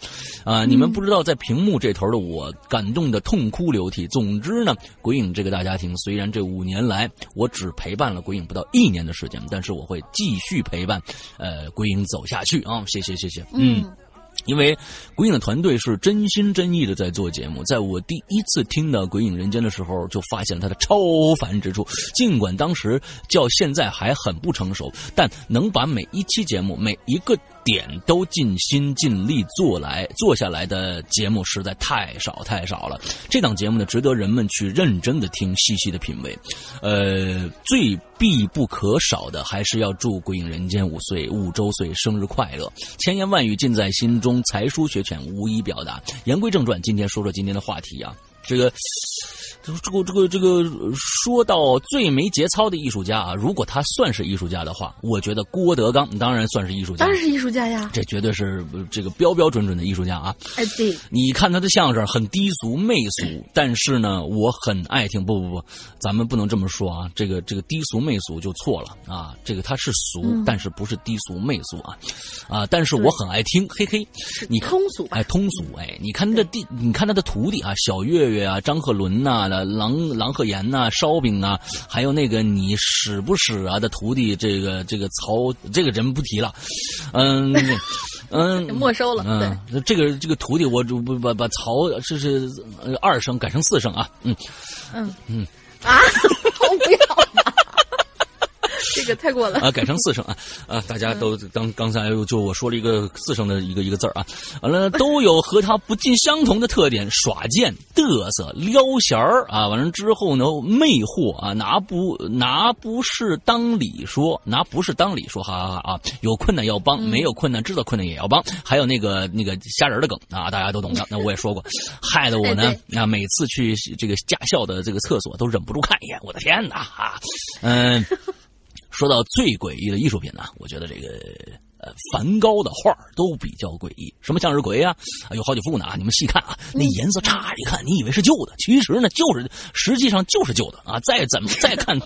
[SPEAKER 1] 啊，你们不知道，在屏幕这头的我感动的痛哭流涕。总之呢，鬼影这个大家庭，虽然这五年来我只陪伴了鬼影不到一年的时间，但是我会继续陪伴，呃，鬼影走下去啊！谢谢，谢谢，嗯因为鬼影的团队是真心真意的在做节目，在我第一次听到《鬼影人间》的时候，就发现了它的超凡之处。尽管当时较现在还很不成熟，但能把每一期节目每一个点都尽心尽力做来做下来的节目实在太少太少了。这档节目呢，值得人们去认真的听，细细的品味。呃，最必不可少的还是要祝《鬼影人间》五岁五周岁生日快乐，千言万语尽在心中，才疏学浅无以表达。言归正传，今天说说今天的话题啊，这个。这个这个这个，说到最没节操的艺术家啊，如果他算是艺术家的话，我觉得郭德纲当然算是艺术家
[SPEAKER 2] 当，然是艺术家呀。
[SPEAKER 1] 这绝对是呃这个标标准准的艺术家啊。
[SPEAKER 2] 哎，对，
[SPEAKER 1] 你看他的相声很低俗媚俗，但是呢，我很爱听。不不不，咱们不能这么说啊，这个这个低俗媚俗就错了啊。这个他是俗，但是不是低俗媚俗啊啊！但是我很爱听，嘿嘿。你
[SPEAKER 2] 通俗
[SPEAKER 1] 哎，通俗哎，你看他的弟，你看他的徒弟啊，小岳岳啊，张鹤伦呐、郎郎鹤炎呐、烧饼啊，还有那个你使不使啊的徒弟，这个这个曹这个人不提了，嗯，嗯，
[SPEAKER 2] 没收了。
[SPEAKER 1] 嗯，这个这个徒弟，我不把把曹这是二声改成四声啊。嗯
[SPEAKER 2] 嗯
[SPEAKER 1] 嗯
[SPEAKER 2] 啊。这个太过了
[SPEAKER 1] 啊！改成四声啊啊！大家都刚刚才就我说了一个四声的一个一个字儿啊，完了都有和他不尽相同的特点：耍贱、嘚瑟、撩弦儿啊。完了之后呢，魅惑啊，拿不拿不是当理说，拿不是当理说，哈哈哈啊！有困难要帮，没有困难知道困难也要帮。还有那个那个虾仁的梗啊，大家都懂的。那我也说过，害得我呢啊，每次去这个驾校的这个厕所都忍不住看一眼。我的天哪啊！嗯。说到最诡异的艺术品呢，我觉得这个呃梵高的画都比较诡异。什么向日葵啊，有好几幅呢啊，你们细看啊，那颜色乍一看你以为是旧的，其实呢就是实际上就是旧的啊。再怎么再看。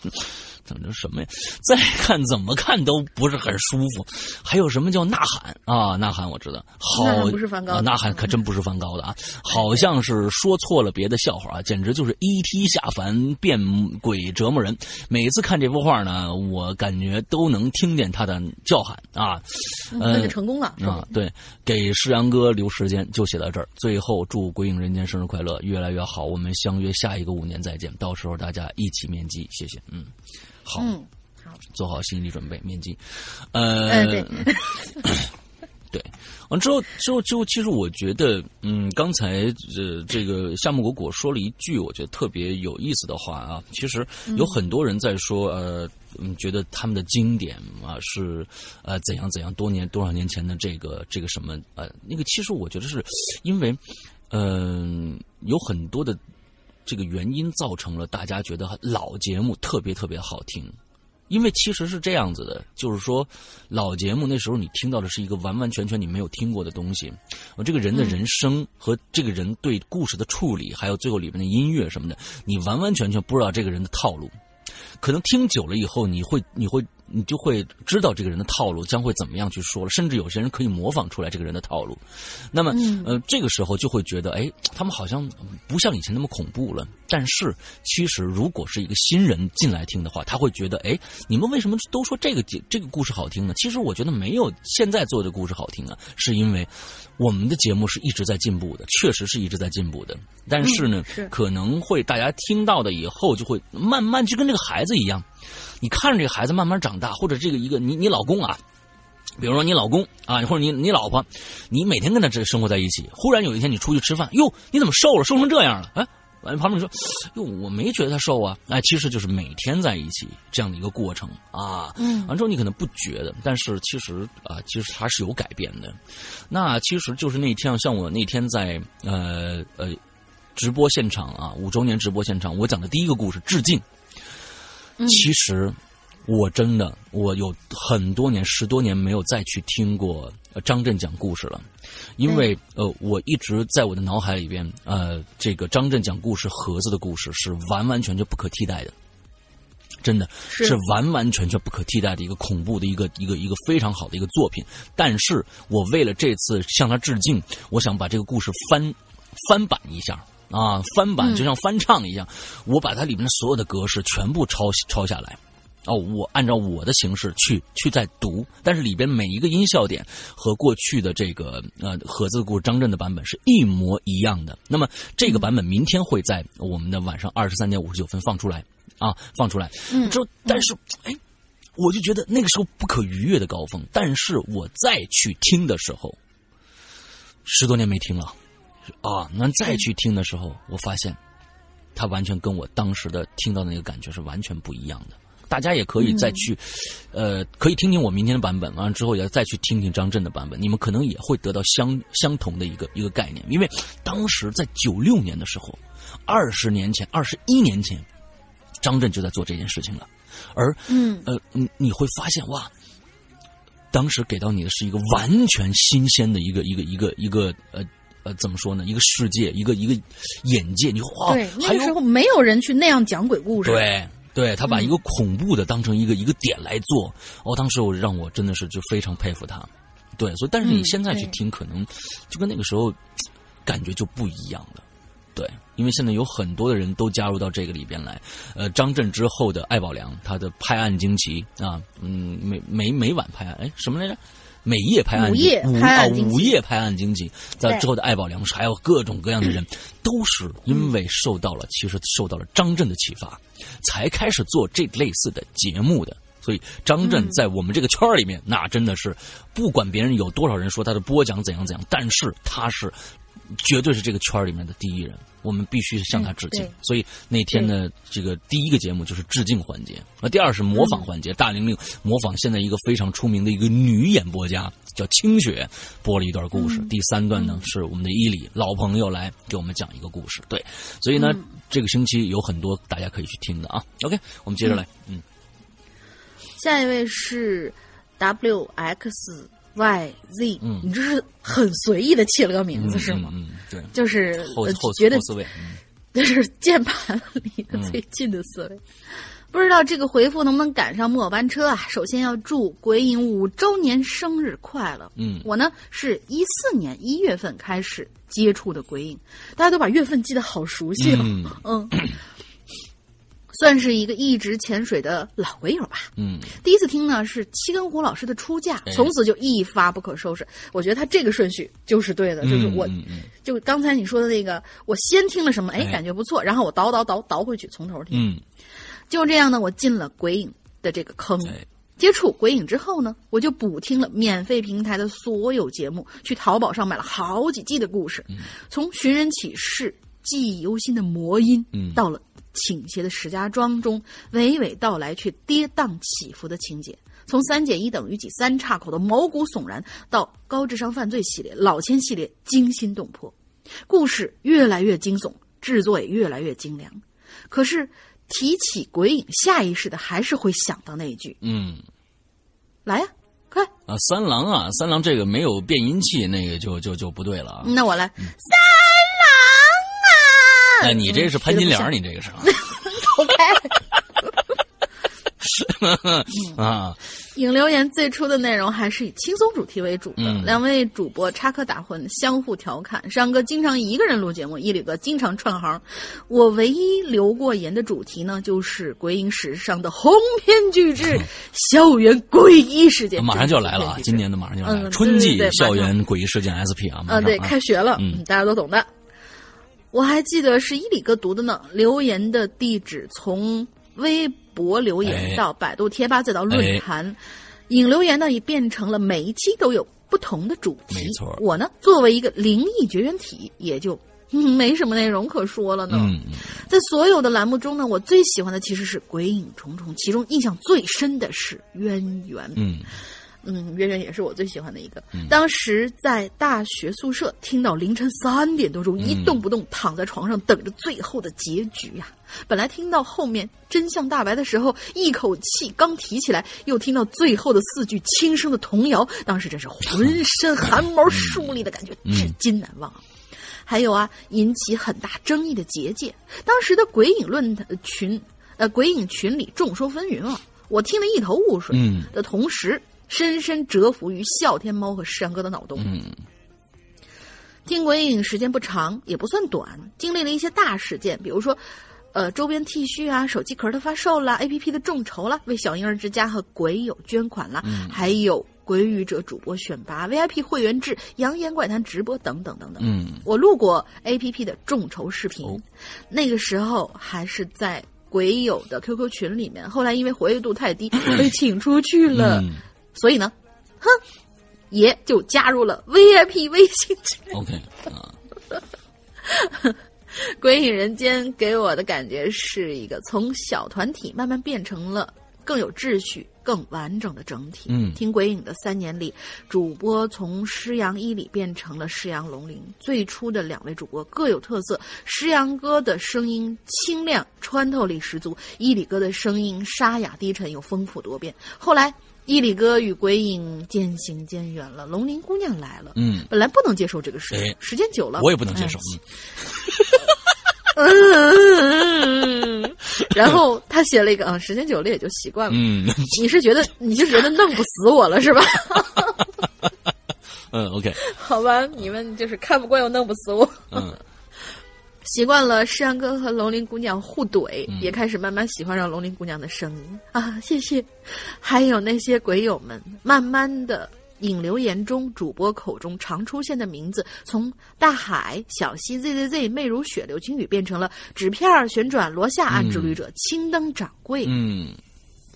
[SPEAKER 1] 等着什么呀？再看怎么看都不是很舒服。还有什么叫呐喊啊？呐喊我知道，好
[SPEAKER 2] 不是梵高，啊
[SPEAKER 1] 呐喊可真不是梵高的啊，好像是说错了别的笑话啊，简直就是 E.T. 下凡变鬼折磨人。每次看这幅画呢，我感觉都能听见他的叫喊啊。
[SPEAKER 2] 那就成功了
[SPEAKER 1] 啊！对，给世阳哥留时间就写到这儿。最后祝鬼影人间生日快乐，越来越好。我们相约下一个五年再见，到时候大家一起面基，谢谢。嗯。好，
[SPEAKER 2] 好，
[SPEAKER 1] 做好心理准备，面基。呃，
[SPEAKER 2] 对，
[SPEAKER 1] 对，完之后，之后，之后，其实我觉得，嗯，刚才呃，这个夏目果果说了一句我觉得特别有意思的话啊。其实有很多人在说，呃，嗯，觉得他们的经典啊是呃怎样怎样，多年多少年前的这个这个什么呃那个，其实我觉得是因为，嗯，有很多的。这个原因造成了大家觉得老节目特别特别好听，因为其实是这样子的，就是说老节目那时候你听到的是一个完完全全你没有听过的东西，我这个人的人生和这个人对故事的处理，还有最后里面的音乐什么的，你完完全全不知道这个人的套路，可能听久了以后，你会你会。你就会知道这个人的套路将会怎么样去说了，甚至有些人可以模仿出来这个人的套路。那么，呃，这个时候就会觉得，哎，他们好像不像以前那么恐怖了。但是，其实如果是一个新人进来听的话，他会觉得，哎，你们为什么都说这个这个故事好听呢？其实我觉得没有现在做的故事好听啊，是因为我们的节目是一直在进步的，确实是一直在进步的。但是呢，可能会大家听到的以后就会慢慢就跟这个孩子一样。你看着这个孩子慢慢长大，或者这个一个你你老公啊，比如说你老公啊，或者你你老婆，你每天跟他这生活在一起，忽然有一天你出去吃饭，哟，你怎么瘦了，瘦成这样了？哎，完旁边说，哟，我没觉得他瘦啊，哎，其实就是每天在一起这样的一个过程啊。嗯，完之后你可能不觉得，但是其实啊，其实他是有改变的。那其实就是那天，像我那天在呃呃直播现场啊，五周年直播现场，我讲的第一个故事，致敬。其实，我真的我有很多年十多年没有再去听过张震讲故事了，因为呃，我一直在我的脑海里边，呃，这个张震讲故事盒子的故事是完完全全不可替代的，真的是。完完全全不可替代的一个恐怖的一个一个一个非常好的一个作品。但是我为了这次向他致敬，我想把这个故事翻翻版一下。啊，翻版就像翻唱一样，我把它里面的所有的格式全部抄抄下来，哦，我按照我的形式去去再读，但是里边每一个音效点和过去的这个呃盒子故事张震的版本是一模一样的。那么这个版本明天会在我们的晚上二十三点五十九分放出来啊，放出来。嗯，之后但是哎，我就觉得那个时候不可逾越的高峰，但是我再去听的时候，十多年没听了。啊，那再去听的时候，我发现，他完全跟我当时的听到的那个感觉是完全不一样的。大家也可以再去，呃，可以听听我明天的版本，完了之后也再去听听张震的版本，你们可能也会得到相相同的一个一个概念。因为当时在九六年的时候，二十年前、二十一年前，张震就在做这件事情了。而，嗯，呃，你你会发现哇，当时给到你的是一个完全新鲜的一个一个一个一个呃。呃，怎么说呢？一个世界，一个一个眼界，你哇，
[SPEAKER 2] 对，那个时候没有人去那样讲鬼故事。
[SPEAKER 1] 对，对他把一个恐怖的当成一个一个点来做，哦，当时我让我真的是就非常佩服他。对，所以但是你现在去听，可能就跟那个时候感觉就不一样了。对，因为现在有很多的人都加入到这个里边来。呃，张震之后的艾宝良，他的拍案惊奇啊，嗯，每每每晚拍案，哎，什么来着？每夜拍案
[SPEAKER 2] 午夜
[SPEAKER 1] 啊
[SPEAKER 2] 拍案惊奇
[SPEAKER 1] 午夜拍案惊奇，在之后的爱宝良还有各种各样的人，都是因为受到了其实受到了张震的启发，才开始做这类似的节目的。所以张震在我们这个圈儿里面，那真的是不管别人有多少人说他的播讲怎样怎样，但是他是绝对是这个圈儿里面的第一人，我们必须向他致敬。
[SPEAKER 2] 嗯
[SPEAKER 1] 所以那天呢，这个第一个节目就是致敬环节，那第二是模仿环节。大玲玲模仿现在一个非常出名的一个女演播家叫清雪，播了一段故事。第三段呢是我们的伊里老朋友来给我们讲一个故事。对，所以呢，这个星期有很多大家可以去听的啊。OK，我们接着来，嗯
[SPEAKER 2] 下一位是 W X Y Z，
[SPEAKER 1] 嗯
[SPEAKER 2] 你这是很随意的起了个名字、是吗？
[SPEAKER 1] 嗯，嗯对，
[SPEAKER 2] 就是呃
[SPEAKER 1] 后后
[SPEAKER 2] 觉得
[SPEAKER 1] 后四位，嗯
[SPEAKER 2] 这是键盘离得最近的四位。不知道这个回复能不能赶上末班车啊？首先要祝鬼影五周年生日快乐。
[SPEAKER 1] 嗯
[SPEAKER 2] 我呢是一四年一月份开始接触的鬼影，大家都把月份记得好熟悉了。
[SPEAKER 1] 嗯
[SPEAKER 2] 嗯，算是一个一直潜水的老鬼友吧。
[SPEAKER 1] 嗯。
[SPEAKER 2] 第一次听呢是七根胡老师的出嫁
[SPEAKER 1] 哎，
[SPEAKER 2] 从此就一发不可收拾。我觉得他这个顺序就是对的，就是我就刚才你说的那个，我先听了什么，哎，
[SPEAKER 1] 哎。
[SPEAKER 2] 感觉不错，然后我倒倒倒倒回去，从头听。
[SPEAKER 1] 嗯，
[SPEAKER 2] 就这样呢，我进了鬼影的这个坑。
[SPEAKER 1] 哎。
[SPEAKER 2] 接触鬼影之后呢，我就补听了免费平台的所有节目，去淘宝上买了好几季的故事，
[SPEAKER 1] 嗯。
[SPEAKER 2] 从寻人启事、记忆犹新的魔音，
[SPEAKER 1] 嗯。
[SPEAKER 2] 到了倾斜的石家庄中娓娓道来却跌宕起伏的情节。从三减一等于几三岔口的毛骨悚然，到高智商犯罪系列、老千系列惊心动魄，故事越来越惊悚，制作也越来越精良。可是提起鬼影，下意识的还是会想到那一句
[SPEAKER 1] 嗯。：“
[SPEAKER 2] 来呀，快！”
[SPEAKER 1] 啊，三郎啊，三郎这个没有变音器，那个就就就不对了啊。
[SPEAKER 2] 那我来，
[SPEAKER 1] 嗯
[SPEAKER 2] 三
[SPEAKER 1] 哎，你这是潘金莲，
[SPEAKER 2] 嗯
[SPEAKER 1] 你这个是啊
[SPEAKER 2] 走开。
[SPEAKER 1] 啊，
[SPEAKER 2] 影留言最初的内容还是以轻松主题为主的，
[SPEAKER 1] 嗯
[SPEAKER 2] 两位主播插科打诨，相互调侃。山哥经常一个人录节目，伊里哥经常串行。我唯一留过言的主题呢，就是鬼影史上的鸿篇巨制—— 校园诡异事件。
[SPEAKER 1] 马上就要来了啊！今年的马上就要来了，
[SPEAKER 2] 嗯
[SPEAKER 1] 春季校园诡异事件 SP 啊，马
[SPEAKER 2] 啊，对，开学了，
[SPEAKER 1] 嗯
[SPEAKER 2] 嗯，大家都懂的。我还记得是伊里哥读的呢，留言的地址从微博留
[SPEAKER 1] 哎
[SPEAKER 2] 言到百度贴吧再到论坛，引留言呢也变成了每一期都有不同的主题。
[SPEAKER 1] 没错
[SPEAKER 2] 我呢作为一个灵异绝缘体，也就。嗯，没什么内容可说了呢。
[SPEAKER 1] 嗯，
[SPEAKER 2] 在所有的栏目中呢，我最喜欢的其实是《鬼影重重》，其中印象最深的是渊源。
[SPEAKER 1] 嗯
[SPEAKER 2] 嗯，圆圆也是我最喜欢的一个。当时在大学宿舍听到凌晨三点多钟，一动不动躺在床上等着最后的结局呀、本来听到后面真相大白的时候，一口气刚提起来，又听到最后的四句轻声的童谣，当时真是浑身汗毛竖立的感觉，至今难忘。还有啊，引起很大争议的结界，当时的鬼影论坛群，呃，鬼影群里众说纷纭啊，我听得一头雾水。
[SPEAKER 1] 嗯
[SPEAKER 2] 的同时，深深折服于笑天猫和石阳哥的脑洞。
[SPEAKER 1] 嗯。
[SPEAKER 2] 听鬼影时间不长，也不算短，经历了一些大事件，比如说，呃，周边 T 恤啊、手机壳的发售啦、APP 的众筹啦、为小婴儿之家和鬼友捐款啦，还有鬼语者主播选拔、VIP 会员制、扬言怪谈直播等等等等。
[SPEAKER 1] 嗯。
[SPEAKER 2] 我录过 APP 的众筹视频，
[SPEAKER 1] 哦。
[SPEAKER 2] 那个时候还是在鬼友的 QQ 群里面，后来因为活跃度太低 被请出去了，
[SPEAKER 1] 嗯
[SPEAKER 2] 所以呢，哼，爷就加入了 VIP 微信群。
[SPEAKER 1] ，OK 啊，
[SPEAKER 2] 鬼影人间给我的感觉是一个从小团体慢慢变成了更有秩序、更完整的整体。
[SPEAKER 1] 嗯
[SPEAKER 2] 听鬼影的三年里，主播从施阳伊里变成了施阳龙鳞。最初的两位主播各有特色，施阳哥的声音清亮、穿透力十足，伊里哥的声音沙哑低沉又丰富多变。后来。伊里哥与鬼影渐行渐远了，龙鳞姑娘来了。
[SPEAKER 1] 嗯，
[SPEAKER 2] 本来不能接受这个事，
[SPEAKER 1] 哎
[SPEAKER 2] 时间久了，
[SPEAKER 1] 我也不能接受
[SPEAKER 2] 哎。嗯，然后他写了一个啊，时间久了也就习惯了。
[SPEAKER 1] 嗯
[SPEAKER 2] 你是觉得 你是觉得弄不死我了是吧？
[SPEAKER 1] 嗯，OK，
[SPEAKER 2] 好吧，你们就是看不惯又弄不死我。
[SPEAKER 1] 嗯
[SPEAKER 2] 习惯了诗阳哥和龙鳞姑娘互怼，
[SPEAKER 1] 嗯
[SPEAKER 2] 也开始慢慢喜欢上龙鳞姑娘的声音啊！谢谢，还有那些鬼友们，慢慢的引流言中，主播口中常出现的名字，从大海、小溪、ZZZ、媚如雪、流金雨，变成了纸片儿旋转、罗夏暗之旅者、青灯掌柜。
[SPEAKER 1] 嗯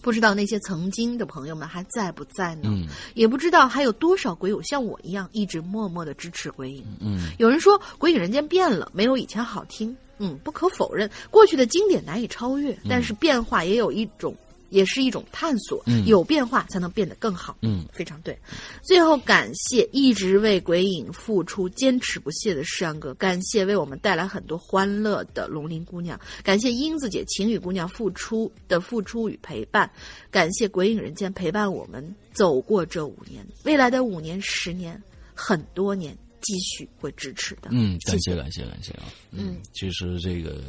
[SPEAKER 2] 不知道那些曾经的朋友们还在不在呢？
[SPEAKER 1] 嗯
[SPEAKER 2] 也不知道还有多少鬼友像我一样一直默默的支持鬼影。
[SPEAKER 1] 嗯
[SPEAKER 2] 有人说《鬼影人间》变了，没有以前好听。嗯，不可否认，过去的经典难以超越，但是变化也有一种，也是一种探索。
[SPEAKER 1] 嗯
[SPEAKER 2] 有变化才能变得更好。
[SPEAKER 1] 嗯
[SPEAKER 2] 非常对。最后感谢一直为鬼影付出、坚持不懈的世阳哥，感谢为我们带来很多欢乐的龙鳞姑娘，感谢英子姐、晴雨姑娘付出的付出与陪伴，感谢鬼影人间陪伴我们走过这五年，未来的五年、十年、很多年，继续会支持的。
[SPEAKER 1] 嗯，感
[SPEAKER 2] 谢
[SPEAKER 1] 谢感谢感谢啊！
[SPEAKER 2] 嗯，
[SPEAKER 1] 其实这个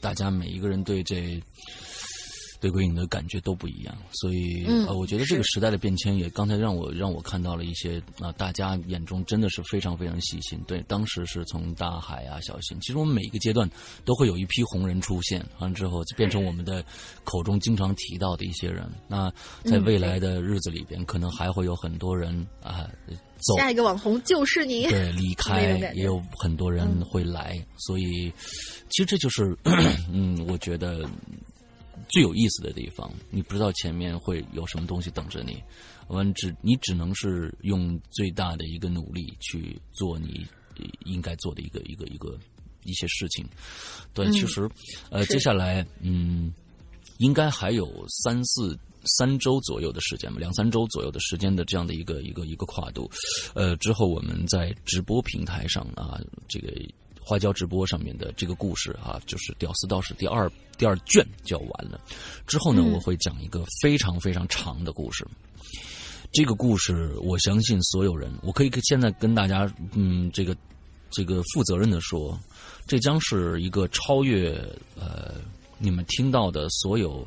[SPEAKER 1] 大家每一个人对这对鬼影的感觉都不一样，所以、
[SPEAKER 2] 嗯
[SPEAKER 1] 呃，我觉得这个时代的变迁也刚才让我让我看到了一些啊、大家眼中真的是非常非常细心。对，当时是从大海啊、小心，其实我们每一个阶段都会有一批红人出现，完了之后就变成我们的口中经常提到的一些人。那在
[SPEAKER 2] 嗯
[SPEAKER 1] 未来的日子里边，可能还会有很多人啊、走
[SPEAKER 2] 下一个网红就是你。
[SPEAKER 1] 对，离 开也有很多人会来，所以其实这就是，嗯，我觉得最有意思的地方。你不知道前面会有什么东西等着你，完只你只能是用最大的一个努力去做你呃应该做的一个一个一个一些事情。对，
[SPEAKER 2] 嗯
[SPEAKER 1] 其实呃，接下来嗯，应该还有三四。三周左右的时间吧，两三周左右的时间的这样的一个一个一个跨度，呃，之后我们在直播平台上啊，这个花椒直播上面的这个故事啊，就是《屌丝道士》第二第二卷就要完了。之后呢，
[SPEAKER 2] 嗯
[SPEAKER 1] 我会讲一个非常非常长的故事。这个故事，我相信所有人，我可以现在跟大家，嗯，这个这个负责任的说，这将是一个超越呃你们听到的所有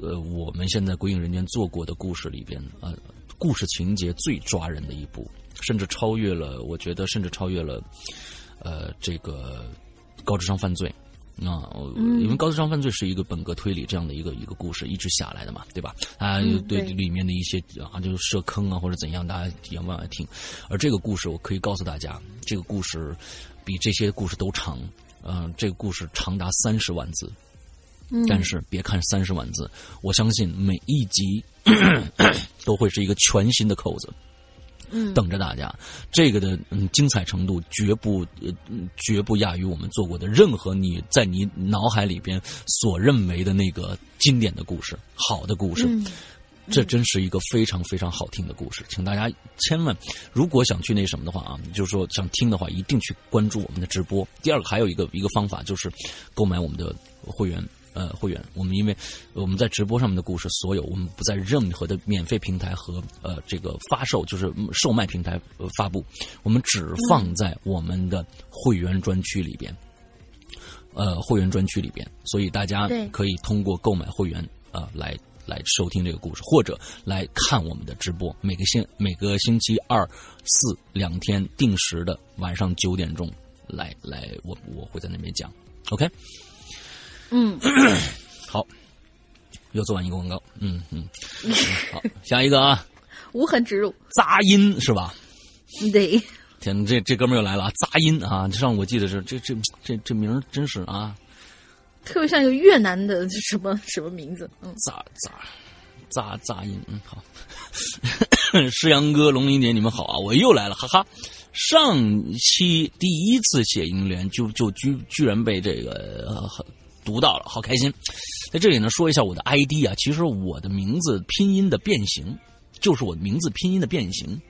[SPEAKER 1] 呃我们现在《鬼影人间》做过的故事里边呃故事情节最抓人的一部，甚至超越了，我觉得甚至超越了呃这个高智商犯罪。啊，我因为高智商犯罪是一个本格推理这样的一个一个故事一直下来的嘛，对吧？啊，
[SPEAKER 2] 嗯
[SPEAKER 1] 对
[SPEAKER 2] 对
[SPEAKER 1] 里面的一些啊，就是设坑啊或者怎样，大家也往外听。而这个故事，我可以告诉大家，这个故事比这些故事都长。嗯、这个故事长达三十万字，
[SPEAKER 2] 嗯
[SPEAKER 1] 但是别看三十万字，我相信每一集 都会是一个全新的扣子。
[SPEAKER 2] 嗯
[SPEAKER 1] 等着大家。这个的嗯精彩程度绝不绝不亚于我们做过的任何你在你脑海里边所认为的那个经典的故事、好的故事。
[SPEAKER 2] 嗯
[SPEAKER 1] 这真是一个非常非常好听的故事，请大家千万，如果想去那什么的话啊，就是说想听的话，一定去关注我们的直播。第二个还有一个一个方法就是购买我们的会员。呃，会员，我们因为我们在直播上面的故事，所有我们不在任何的免费平台和呃这个发售，就是售卖平台、发布，我们只放在我们的会员专区里边。呃，会员专区里边，所以大家可以通过购买会员啊、来来收听这个故事，或者来看我们的直播。每个星每个星期二、四两天定时的晚上九点钟来来，我我会在那边讲。OK，
[SPEAKER 2] 嗯，
[SPEAKER 1] 好，又做完一个广告，嗯嗯，嗯好，下一个啊，
[SPEAKER 2] 无痕植入，
[SPEAKER 1] 杂音是吧？
[SPEAKER 2] 对，
[SPEAKER 1] 天，这这哥们儿又来了啊！杂音啊，上我记得是这这这这名儿真是啊，
[SPEAKER 2] 特别像一个越南的 什么什么名字，嗯，
[SPEAKER 1] 杂杂杂杂音，嗯，好。诗阳哥、龙鳞姐，你们好啊！我又来了，哈哈。上期第一次写银联，就就居居然被这个、呃、读到了，好开心。在这里呢，说一下我的 ID 啊，其实我的名字拼音的变形，就是我名字拼音的变形。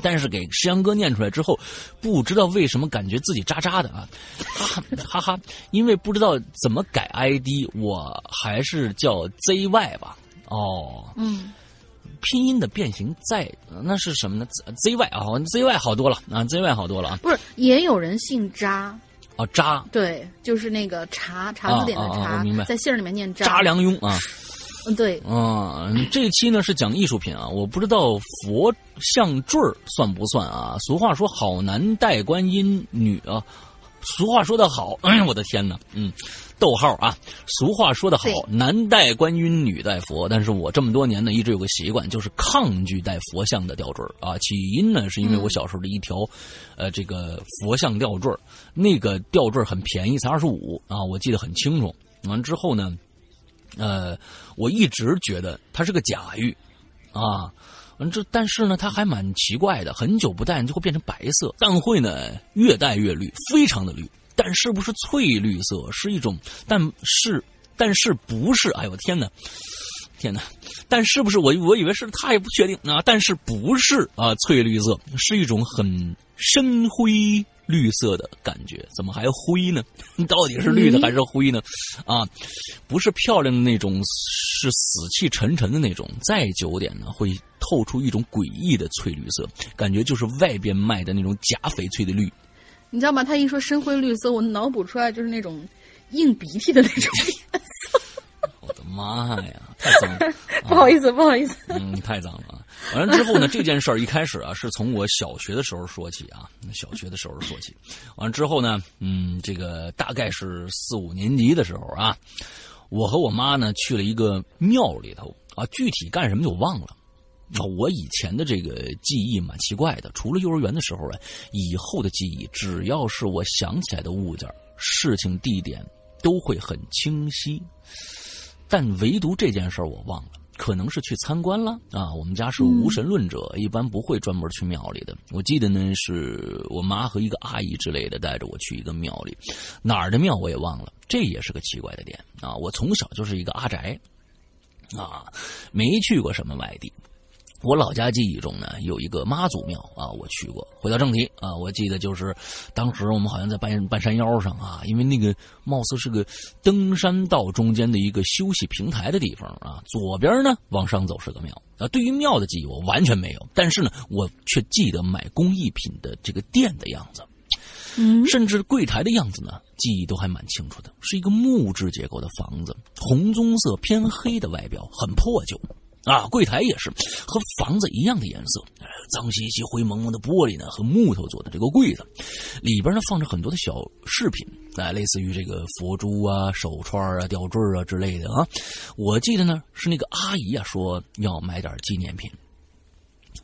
[SPEAKER 1] 但是给石阳哥念出来之后，不知道为什么感觉自己渣渣的啊，哈 哈哈！因为不知道怎么改 ID，我还是叫 ZY 吧。哦，
[SPEAKER 2] 嗯，
[SPEAKER 1] 拼音的变形在那是什么呢？ZY 啊，ZY 好多了啊，ZY 好多了啊。
[SPEAKER 2] 不是，也有人姓渣，
[SPEAKER 1] 哦，扎。
[SPEAKER 2] 对，就是那个茶茶字典的
[SPEAKER 1] 啊啊啊
[SPEAKER 2] 茶，
[SPEAKER 1] 明白。
[SPEAKER 2] 在姓儿里面念
[SPEAKER 1] 渣良庸啊。
[SPEAKER 2] 嗯，对，
[SPEAKER 1] 啊，这期呢是讲艺术品啊，我不知道佛像坠儿算不算啊？俗话说好男戴观音，女啊俗话说得好，哎，我的天哪，嗯，逗号啊，俗话说得好，男戴观音，女戴佛。但是我这么多年呢，一直有个习惯，就是抗拒戴佛像的吊坠啊。起因呢，是因为我小时候的一条，呃，这个佛像吊坠那个吊坠很便宜，才二十五啊，我记得很清楚。完之后呢，呃，我一直觉得它是个假玉，啊。嗯，这但是呢，它还蛮奇怪的，很久不戴就会变成白色，但会呢越戴越绿，非常的绿。但是不是翠绿色？是一种，但是但是不是？哎呦天哪，天哪！但是不是我我以为是，他也不确定啊。但是不是啊？翠绿色是一种很深灰。绿色的感觉，怎么还灰呢？到底是绿的还是灰呢？啊，不是漂亮的那种，是死气沉沉的那种。再久点呢，会透出一种诡异的翠绿色，感觉就是外边卖的那种假翡翠的绿。
[SPEAKER 2] 你知道吗？他一说深灰绿色，我脑补出来就是那种硬鼻涕的那种颜色。
[SPEAKER 1] 我的妈呀！太脏了，
[SPEAKER 2] 不好意思，不好意思。
[SPEAKER 1] 嗯，太脏了。完了之后呢，这件事儿一开始啊，是从我小学的时候说起啊，小学的时候说起。完了之后呢，嗯，这个大概是四五年级的时候啊，我和我妈呢去了一个庙里头啊，具体干什么就忘了。啊，我以前的这个记忆蛮奇怪的，除了幼儿园的时候啊，以后的记忆只要是我想起来的物件、事情、地点都会很清晰，但唯独这件事儿我忘了。可能是去参观了啊！我们家是无神论者，一般不会专门去庙里的。我记得呢，是我妈和一个阿姨之类的带着我去一个庙里，哪儿的庙我也忘了。这也是个奇怪的点啊！我从小就是一个阿宅啊，没去过什么外地。我老家记忆中呢，有一个妈祖庙啊，我去过。回到正题啊，我记得就是当时我们好像在半半山腰上啊，因为那个貌似是个登山道中间的一个休息平台的地方啊，左边呢往上走是个庙啊。对于庙的记忆我完全没有，但是呢，我却记得买工艺品的这个店的样子，
[SPEAKER 2] 嗯，
[SPEAKER 1] 甚至柜台的样子呢，记忆都还蛮清楚的，是一个木质结构的房子，红棕色偏黑的外表，很破旧。啊，柜台也是和房子一样的颜色，脏兮兮、灰蒙蒙的玻璃呢，和木头做的这个柜子，里边呢放着很多的小饰品，啊，类似于这个佛珠啊、手串啊、吊坠啊之类的啊。我记得呢是那个阿姨啊说要买点纪念品，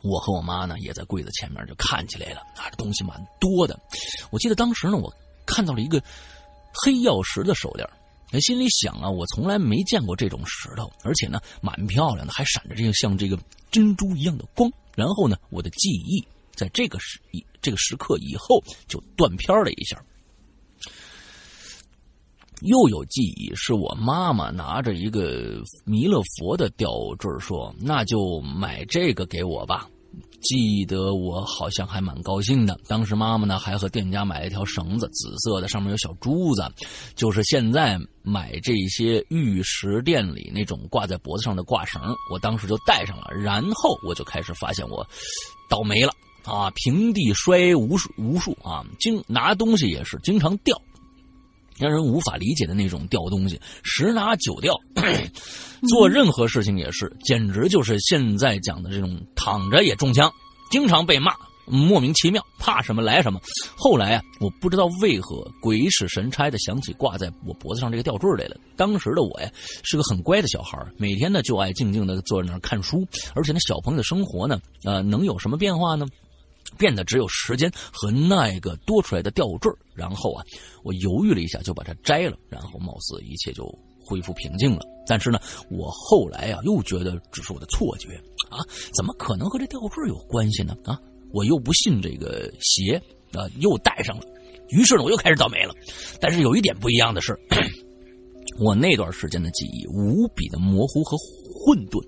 [SPEAKER 1] 我和我妈呢也在柜子前面就看起来了，啊，这东西蛮多的。我记得当时呢我看到了一个黑曜石的手链。心里想啊，我从来没见过这种石头，而且呢，蛮漂亮的，还闪着这个像这个珍珠一样的光。然后呢，我的记忆在这个时这个时刻以后就断片了一下。又有记忆，是我妈妈拿着一个弥勒佛的吊坠说：“那就买这个给我吧。”记得我好像还蛮高兴的。当时妈妈呢还和店家买了一条绳子，紫色的，上面有小珠子，就是现在买这些玉石店里那种挂在脖子上的挂绳。我当时就戴上了，然后我就开始发现我倒霉了啊！平地摔无数无数啊！经拿东西也是经常掉。让人无法理解的那种掉东西，十拿九掉。做任何事情也是，简直就是现在讲的这种躺着也中枪，经常被骂，莫名其妙，怕什么来什么。后来啊，我不知道为何鬼使神差的想起挂在我脖子上这个吊坠来了。当时的我呀，是个很乖的小孩，每天呢就爱静静的坐在那儿看书，而且那小朋友的生活呢，呃，能有什么变化呢？变得只有时间和那个多出来的吊坠然后啊，我犹豫了一下，就把它摘了，然后貌似一切就恢复平静了。但是呢，我后来啊又觉得只是我的错觉啊，怎么可能和这吊坠有关系呢？啊，我又不信这个邪啊，又戴上了，于是呢，我又开始倒霉了。但是有一点不一样的是，我那段时间的记忆无比的模糊和混沌。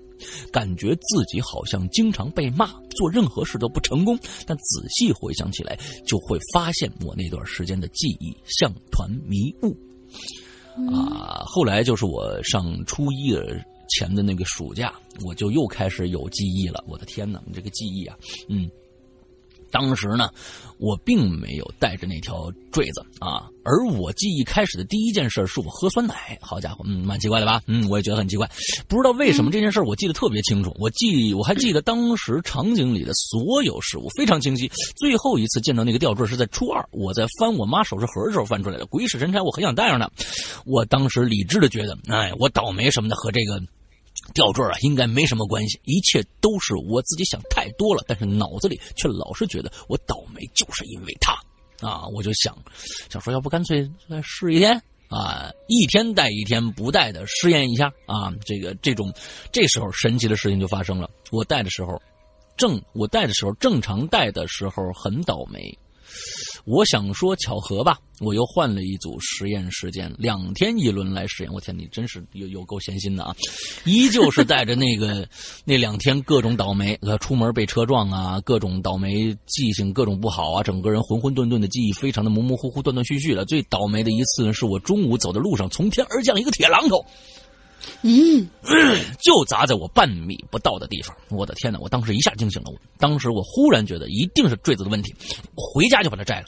[SPEAKER 1] 感觉自己好像经常被骂，做任何事都不成功。但仔细回想起来，就会发现我那段时间的记忆像团迷雾。啊，后来就是我上初一的前的那个暑假，我就又开始有记忆了。我的天哪，这个记忆啊，嗯，当时呢，我并没有带着那条坠子啊，而我记忆开始的第一件事是我喝酸奶。好家伙，嗯，蛮奇怪的吧？嗯，我也觉得很奇怪，不知道为什么这件事我记得特别清楚。我记，我还记得当时场景里的所有事物非常清晰。最后一次见到那个吊坠是在初二，我在翻我妈首饰盒的时候翻出来的，鬼使神差，我很想戴上它。我当时理智的觉得，哎，我倒霉什么的和这个。吊坠啊，应该没什么关系，一切都是我自己想太多了。但是脑子里却老是觉得我倒霉，就是因为他啊！我就想，想说，要不干脆再试一天啊，一天戴一天不戴的试验一下啊！这个这种，这时候神奇的事情就发生了。我戴的时候，正我戴的时候正常戴的时候很倒霉。我想说巧合吧，我又换了一组实验时间，两天一轮来实验。我天，你真是有有够闲心的啊！依旧是带着那个 那两天各种倒霉，呃，出门被车撞啊，各种倒霉，记性各种不好啊，整个人浑浑沌沌的记忆非常的模模糊糊、断断续续的。最倒霉的一次是我中午走的路上，从天而降一个铁榔头。
[SPEAKER 2] 嗯，
[SPEAKER 1] 就砸在我半米不到的地方！我的天哪！我当时一下惊醒了。我当时我忽然觉得一定是坠子的问题，回家就把它摘了。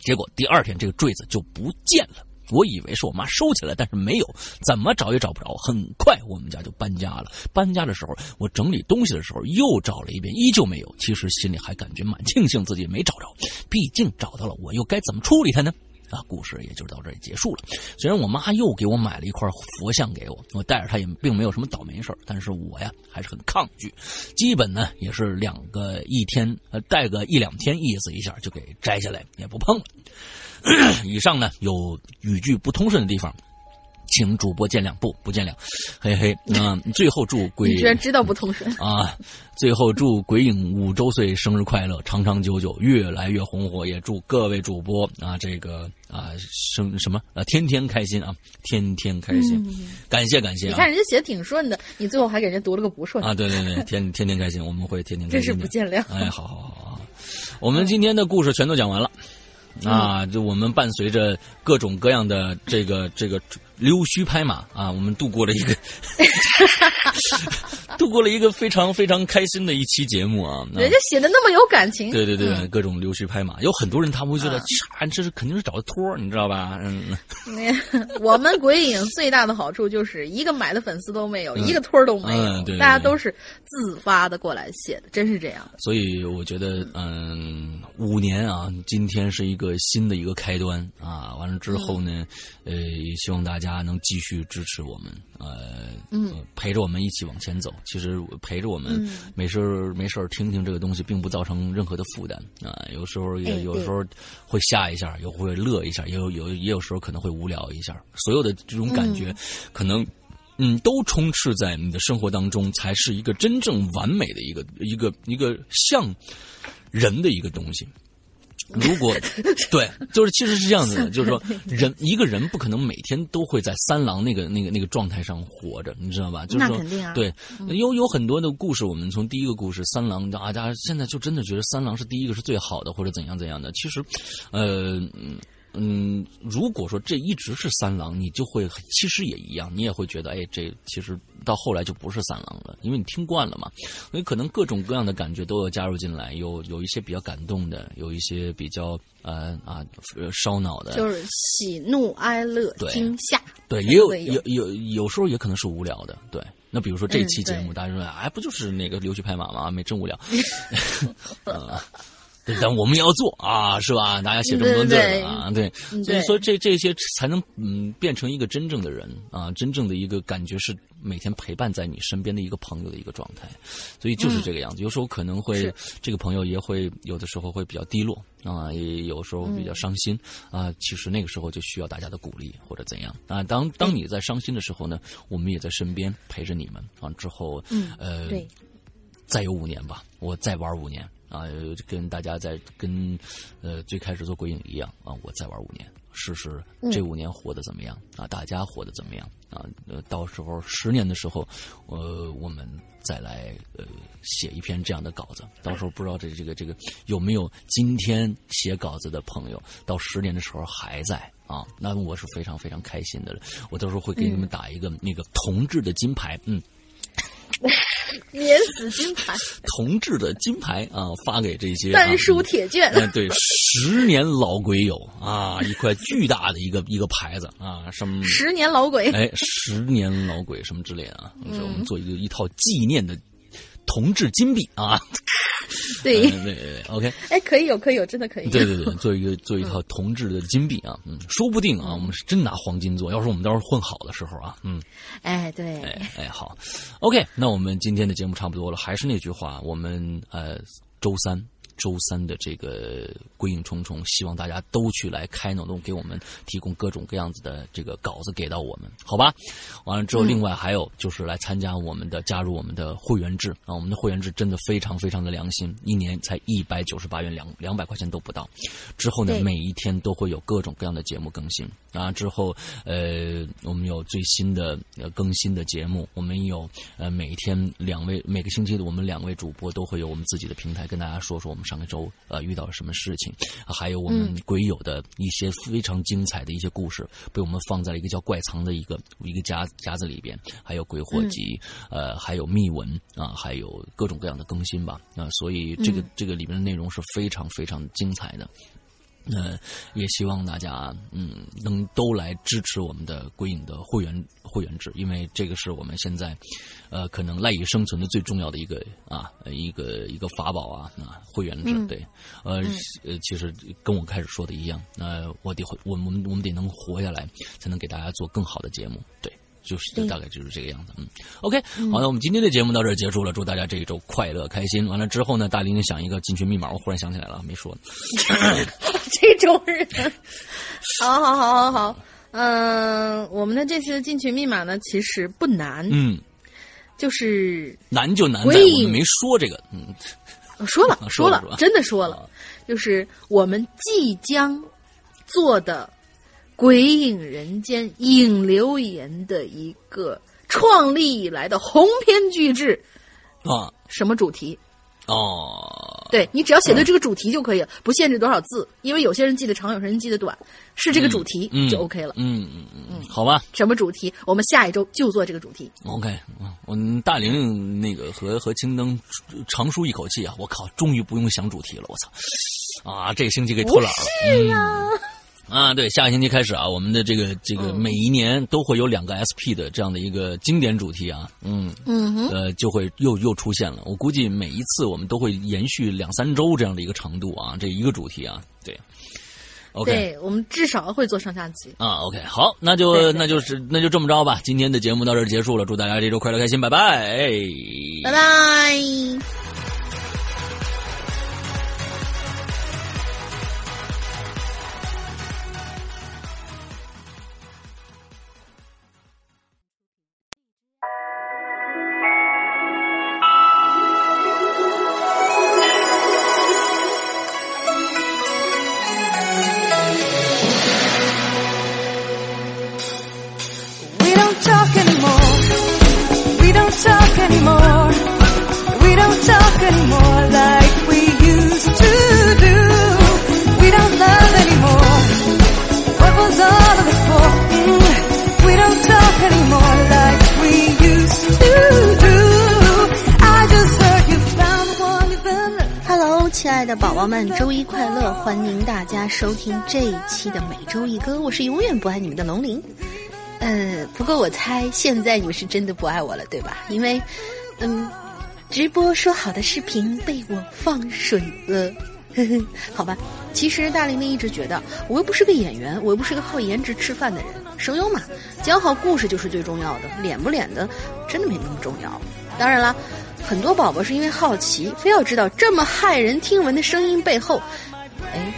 [SPEAKER 1] 结果第二天这个坠子就不见了。我以为是我妈收起来，但是没有，怎么找也找不着。很快我们家就搬家了。搬家的时候，我整理东西的时候又找了一遍，依旧没有。其实心里还感觉蛮庆幸自己没找着，毕竟找到了，我又该怎么处理它呢？啊，故事也就到这里结束了。虽然我妈又给我买了一块佛像给我，我带着它也并没有什么倒霉事但是我呀还是很抗拒。基本呢也是两个一天，呃，带个一两天意思一下就给摘下来，也不碰了。以上呢有语句不通顺的地方。请主播见谅，不不见谅，嘿嘿。那 最后祝鬼，
[SPEAKER 2] 居然知道不通顺
[SPEAKER 1] 啊！最后祝鬼影五周岁生日快乐，长长久久，越来越红火。也祝各位主播啊，这个啊生什么啊，天天开心啊，天天开心。感谢感谢。
[SPEAKER 2] 你看人家写的挺顺的，你最后还给人家读了个不顺
[SPEAKER 1] 啊！对对对，天 天天开心，我们会天天开心。
[SPEAKER 2] 真是不见谅。
[SPEAKER 1] 哎，好好好好，我们今天的故事全都讲完了啊！就我们伴随着各种各样的这个这个。溜须拍马啊，我们度过了一个，度过了一个非常非常开心的一期节目啊。
[SPEAKER 2] 人家写的那么有感情，
[SPEAKER 1] 对对对，各种溜须拍马，有很多人他们会觉得，啊，这是肯定是找的托你知道吧？嗯。
[SPEAKER 2] 我们鬼影最大的好处就是一个买的粉丝都没有，一个托都没有，大家都是自发的过来写的，真是这样。
[SPEAKER 1] 所以我觉得，嗯，五年啊，今天是一个新的一个开端啊。完了之后呢，呃，希望大家。家能继续支持我们，呃，嗯，陪着我们一起往前走。其实陪着我们，没事没事听听这个东西，并不造成任何的负担啊。有时候也有时候会吓一下，又会乐一下，也有有也有时候可能会无聊一下。所有的这种感觉，可能嗯，都充斥在你的生活当中，才是一个真正完美的一个一个一个像人的一个东西。如果 对，就是其实是这样子的，就是说人一个人不可能每天都会在三郎那个那个那个状态上活着，你知道吧？就是说，对，有有很多的故事，我们从第一个故事三郎，大家现在就真的觉得三郎是第一个是最好的，或者怎样怎样的。其实，呃。嗯，如果说这一直是三郎，你就会其实也一样，你也会觉得，哎，这其实到后来就不是三郎了，因为你听惯了嘛。所以可能各种各样的感觉都要加入进来，有有一些比较感动的，有一些比较呃啊烧脑的，
[SPEAKER 2] 就是喜怒哀乐惊吓。
[SPEAKER 1] 对，也有有有有时候也可能是无聊的。对，那比如说这期节目，大家说，哎，不就是那个溜须拍马吗？没真无聊。但我们要做啊，是吧？大家写这么多字啊，对，所以说这这些才能嗯变成一个真正的人啊，真正的一个感觉是每天陪伴在你身边的一个朋友的一个状态，所以就是这个样子。有时候可能会这个朋友也会有的时候会比较低落啊，也有时候比较伤心啊。其实那个时候就需要大家的鼓励或者怎样啊。当当你在伤心的时候呢，我们也在身边陪着你们啊。之后嗯呃，再有五年吧，我再玩五年。啊，跟大家在跟呃最开始做鬼影一样啊，我再玩五年，试试这五年活得怎么样啊？大家活得怎么样啊？呃，到时候十年的时候，呃，我们再来呃写一篇这样的稿子。到时候不知道这这个这个有没有今天写稿子的朋友，到十年的时候还在啊？那我是非常非常开心的了。我到时候会给你们打一个那个同志的金牌，嗯。
[SPEAKER 2] 免死金牌，
[SPEAKER 1] 铜制的金牌啊，发给这些
[SPEAKER 2] 丹书铁卷。
[SPEAKER 1] 嗯，对，十年老鬼友啊，一块巨大的一个一个牌子啊，什么
[SPEAKER 2] 十年老鬼，
[SPEAKER 1] 哎，十年老鬼什么之类的啊，是我们做一个一套纪念的铜制金币啊。
[SPEAKER 2] 对
[SPEAKER 1] 对对对，OK，
[SPEAKER 2] 哎，可以有，可以有，真的可以。
[SPEAKER 1] 对对对，做一个做一套铜制的金币啊，嗯，说不定啊，我们是真拿黄金做。要是我们到时候混好的时候啊，嗯，
[SPEAKER 2] 哎，对，
[SPEAKER 1] 哎哎，好，OK，那我们今天的节目差不多了，还是那句话，我们呃，周三。周三的这个鬼影重重，希望大家都去来开脑洞，给我们提供各种各样子的这个稿子给到我们，好吧？完了之后，另外还有就是来参加我们的加入我们的会员制啊，我们的会员制真的非常非常的良心，一年才一百九十八元，两两百块钱都不到。之后呢，每一天都会有各种各样的节目更新啊。之后呃，我们有最新的更新的节目，我们有呃每一天两位每个星期的我们两位主播都会有我们自己的平台跟大家说说我们。上个周呃遇到了什么事情，还有我们鬼友的一些非常精彩的一些故事，被我们放在了一个叫怪藏的一个一个夹夹子里边，还有鬼火集，呃，还有密文啊，还有各种各样的更新吧啊，所以这个这个里面的内容是非常非常精彩的。呃，也希望大家嗯能都来支持我们的鬼影的会员会员制，因为这个是我们现在呃可能赖以生存的最重要的一个啊一个一个法宝啊啊会员制对呃呃其实跟我开始说的一样，那我得我们我们得能活下来，才能给大家做更好的节目对。就是大概就是这个样子，嗯，OK，好，那我们今天的节目到这儿结束了，祝大家这一周快乐开心。完了之后呢，大玲想一个进群密码，我忽然想起来了，没说。
[SPEAKER 2] 这种人，好好好好好，嗯，我们的这次进群密码呢，其实不难，
[SPEAKER 1] 嗯，
[SPEAKER 2] 就是
[SPEAKER 1] 难就难在我们没说这个，嗯，
[SPEAKER 2] 说了
[SPEAKER 1] 说
[SPEAKER 2] 了，真的说了，就是我们即将做的。鬼影人间影留言的一个创立以来的鸿篇巨制
[SPEAKER 1] 啊，
[SPEAKER 2] 什么主题？
[SPEAKER 1] 哦，
[SPEAKER 2] 对你只要写对这个主题就可以了，不限制多少字，因为有些人记得长，有些人记得短，是这个主题就 OK 了。
[SPEAKER 1] 嗯嗯嗯嗯，好吧。
[SPEAKER 2] 什么主题？我们下一周就做这个主题。
[SPEAKER 1] OK，我大玲玲那个和和青灯长舒一口气啊！我靠，终于不用想主题了！我操啊，这个星期给偷懒了。
[SPEAKER 2] 是呀。
[SPEAKER 1] 啊，对，下个星期开始啊，我们的这个这个每一年都会有两个 SP 的这样的一个经典主题啊，
[SPEAKER 2] 嗯嗯，
[SPEAKER 1] 呃，就会又又出现了。我估计每一次我们都会延续两三周这样的一个长度啊，这一个主题啊，对，OK，
[SPEAKER 2] 对我们至少会做上下集
[SPEAKER 1] 啊。OK，好，那就那就是那就这么着吧。今天的节目到这儿结束了，祝大家这周快乐开心，拜拜，
[SPEAKER 2] 拜拜。亲爱的宝宝们，周一快乐！欢迎大家收听这一期的每周一歌，我是永远不爱你们的龙鳞。呃，不过我猜现在你们是真的不爱我了，对吧？因为，嗯，直播说好的视频被我放水了。呵呵，好吧，其实大玲玲一直觉得，我又不是个演员，我又不是个靠颜值吃饭的人，声优嘛，讲好故事就是最重要的，脸不脸的真的没那么重要。当然了。很多宝宝是因为好奇，非要知道这么骇人听闻的声音背后，哎，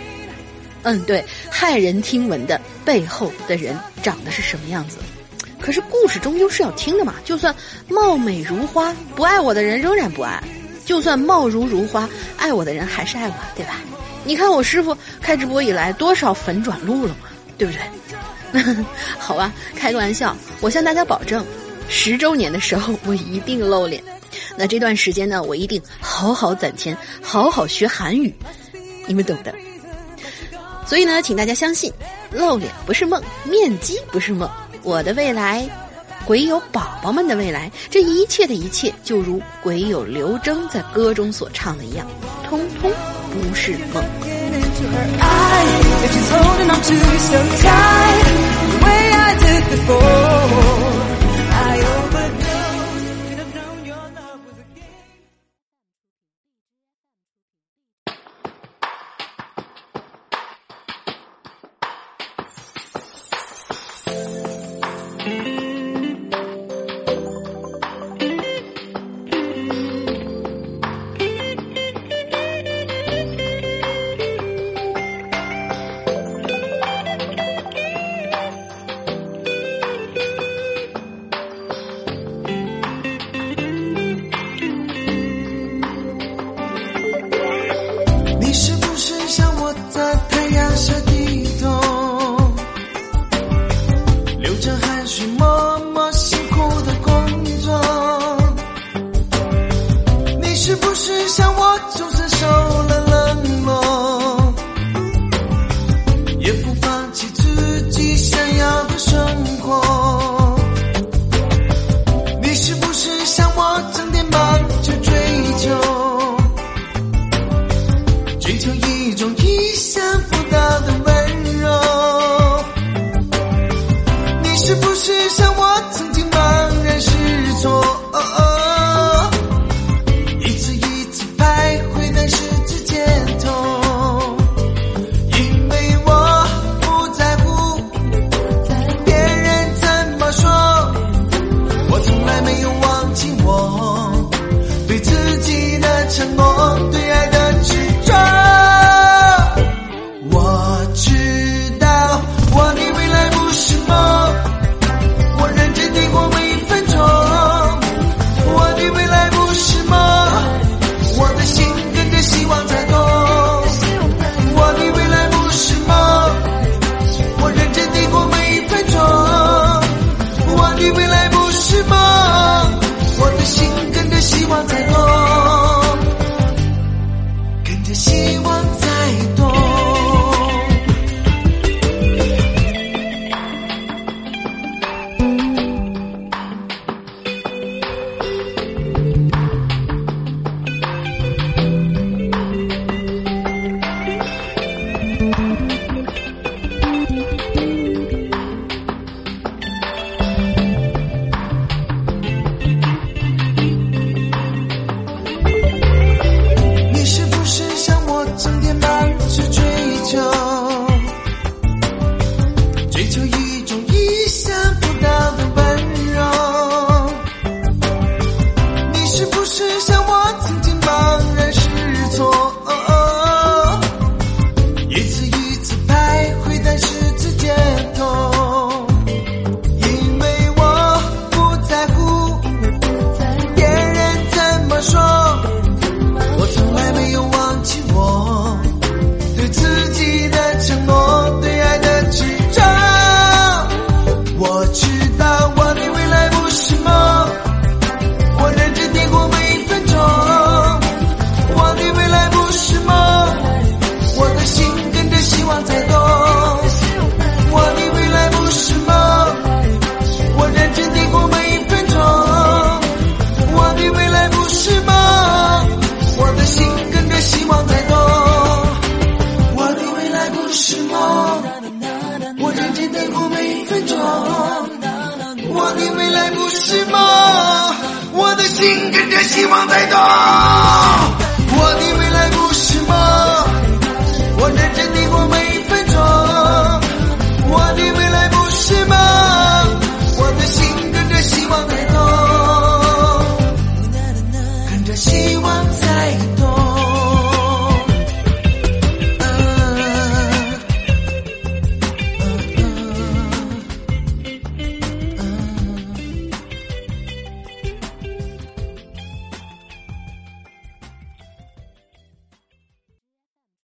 [SPEAKER 2] 嗯，对，骇人听闻的背后的人长得是什么样子？可是故事终究是要听的嘛。就算貌美如花，不爱我的人仍然不爱；就算貌如如花，爱我的人还是爱我，对吧？你看我师傅开直播以来，多少粉转路了嘛，对不对？好吧，开个玩笑，我向大家保证，十周年的时候我一定露脸。那这段时间呢，我一定好好攒钱，好好学韩语，你们懂的。所以呢，请大家相信，露脸不是梦，面基不是梦，我的未来
[SPEAKER 3] 鬼友宝宝们的未来，这一切的一切，就如鬼友刘征在歌中所唱的一样，通通不是梦。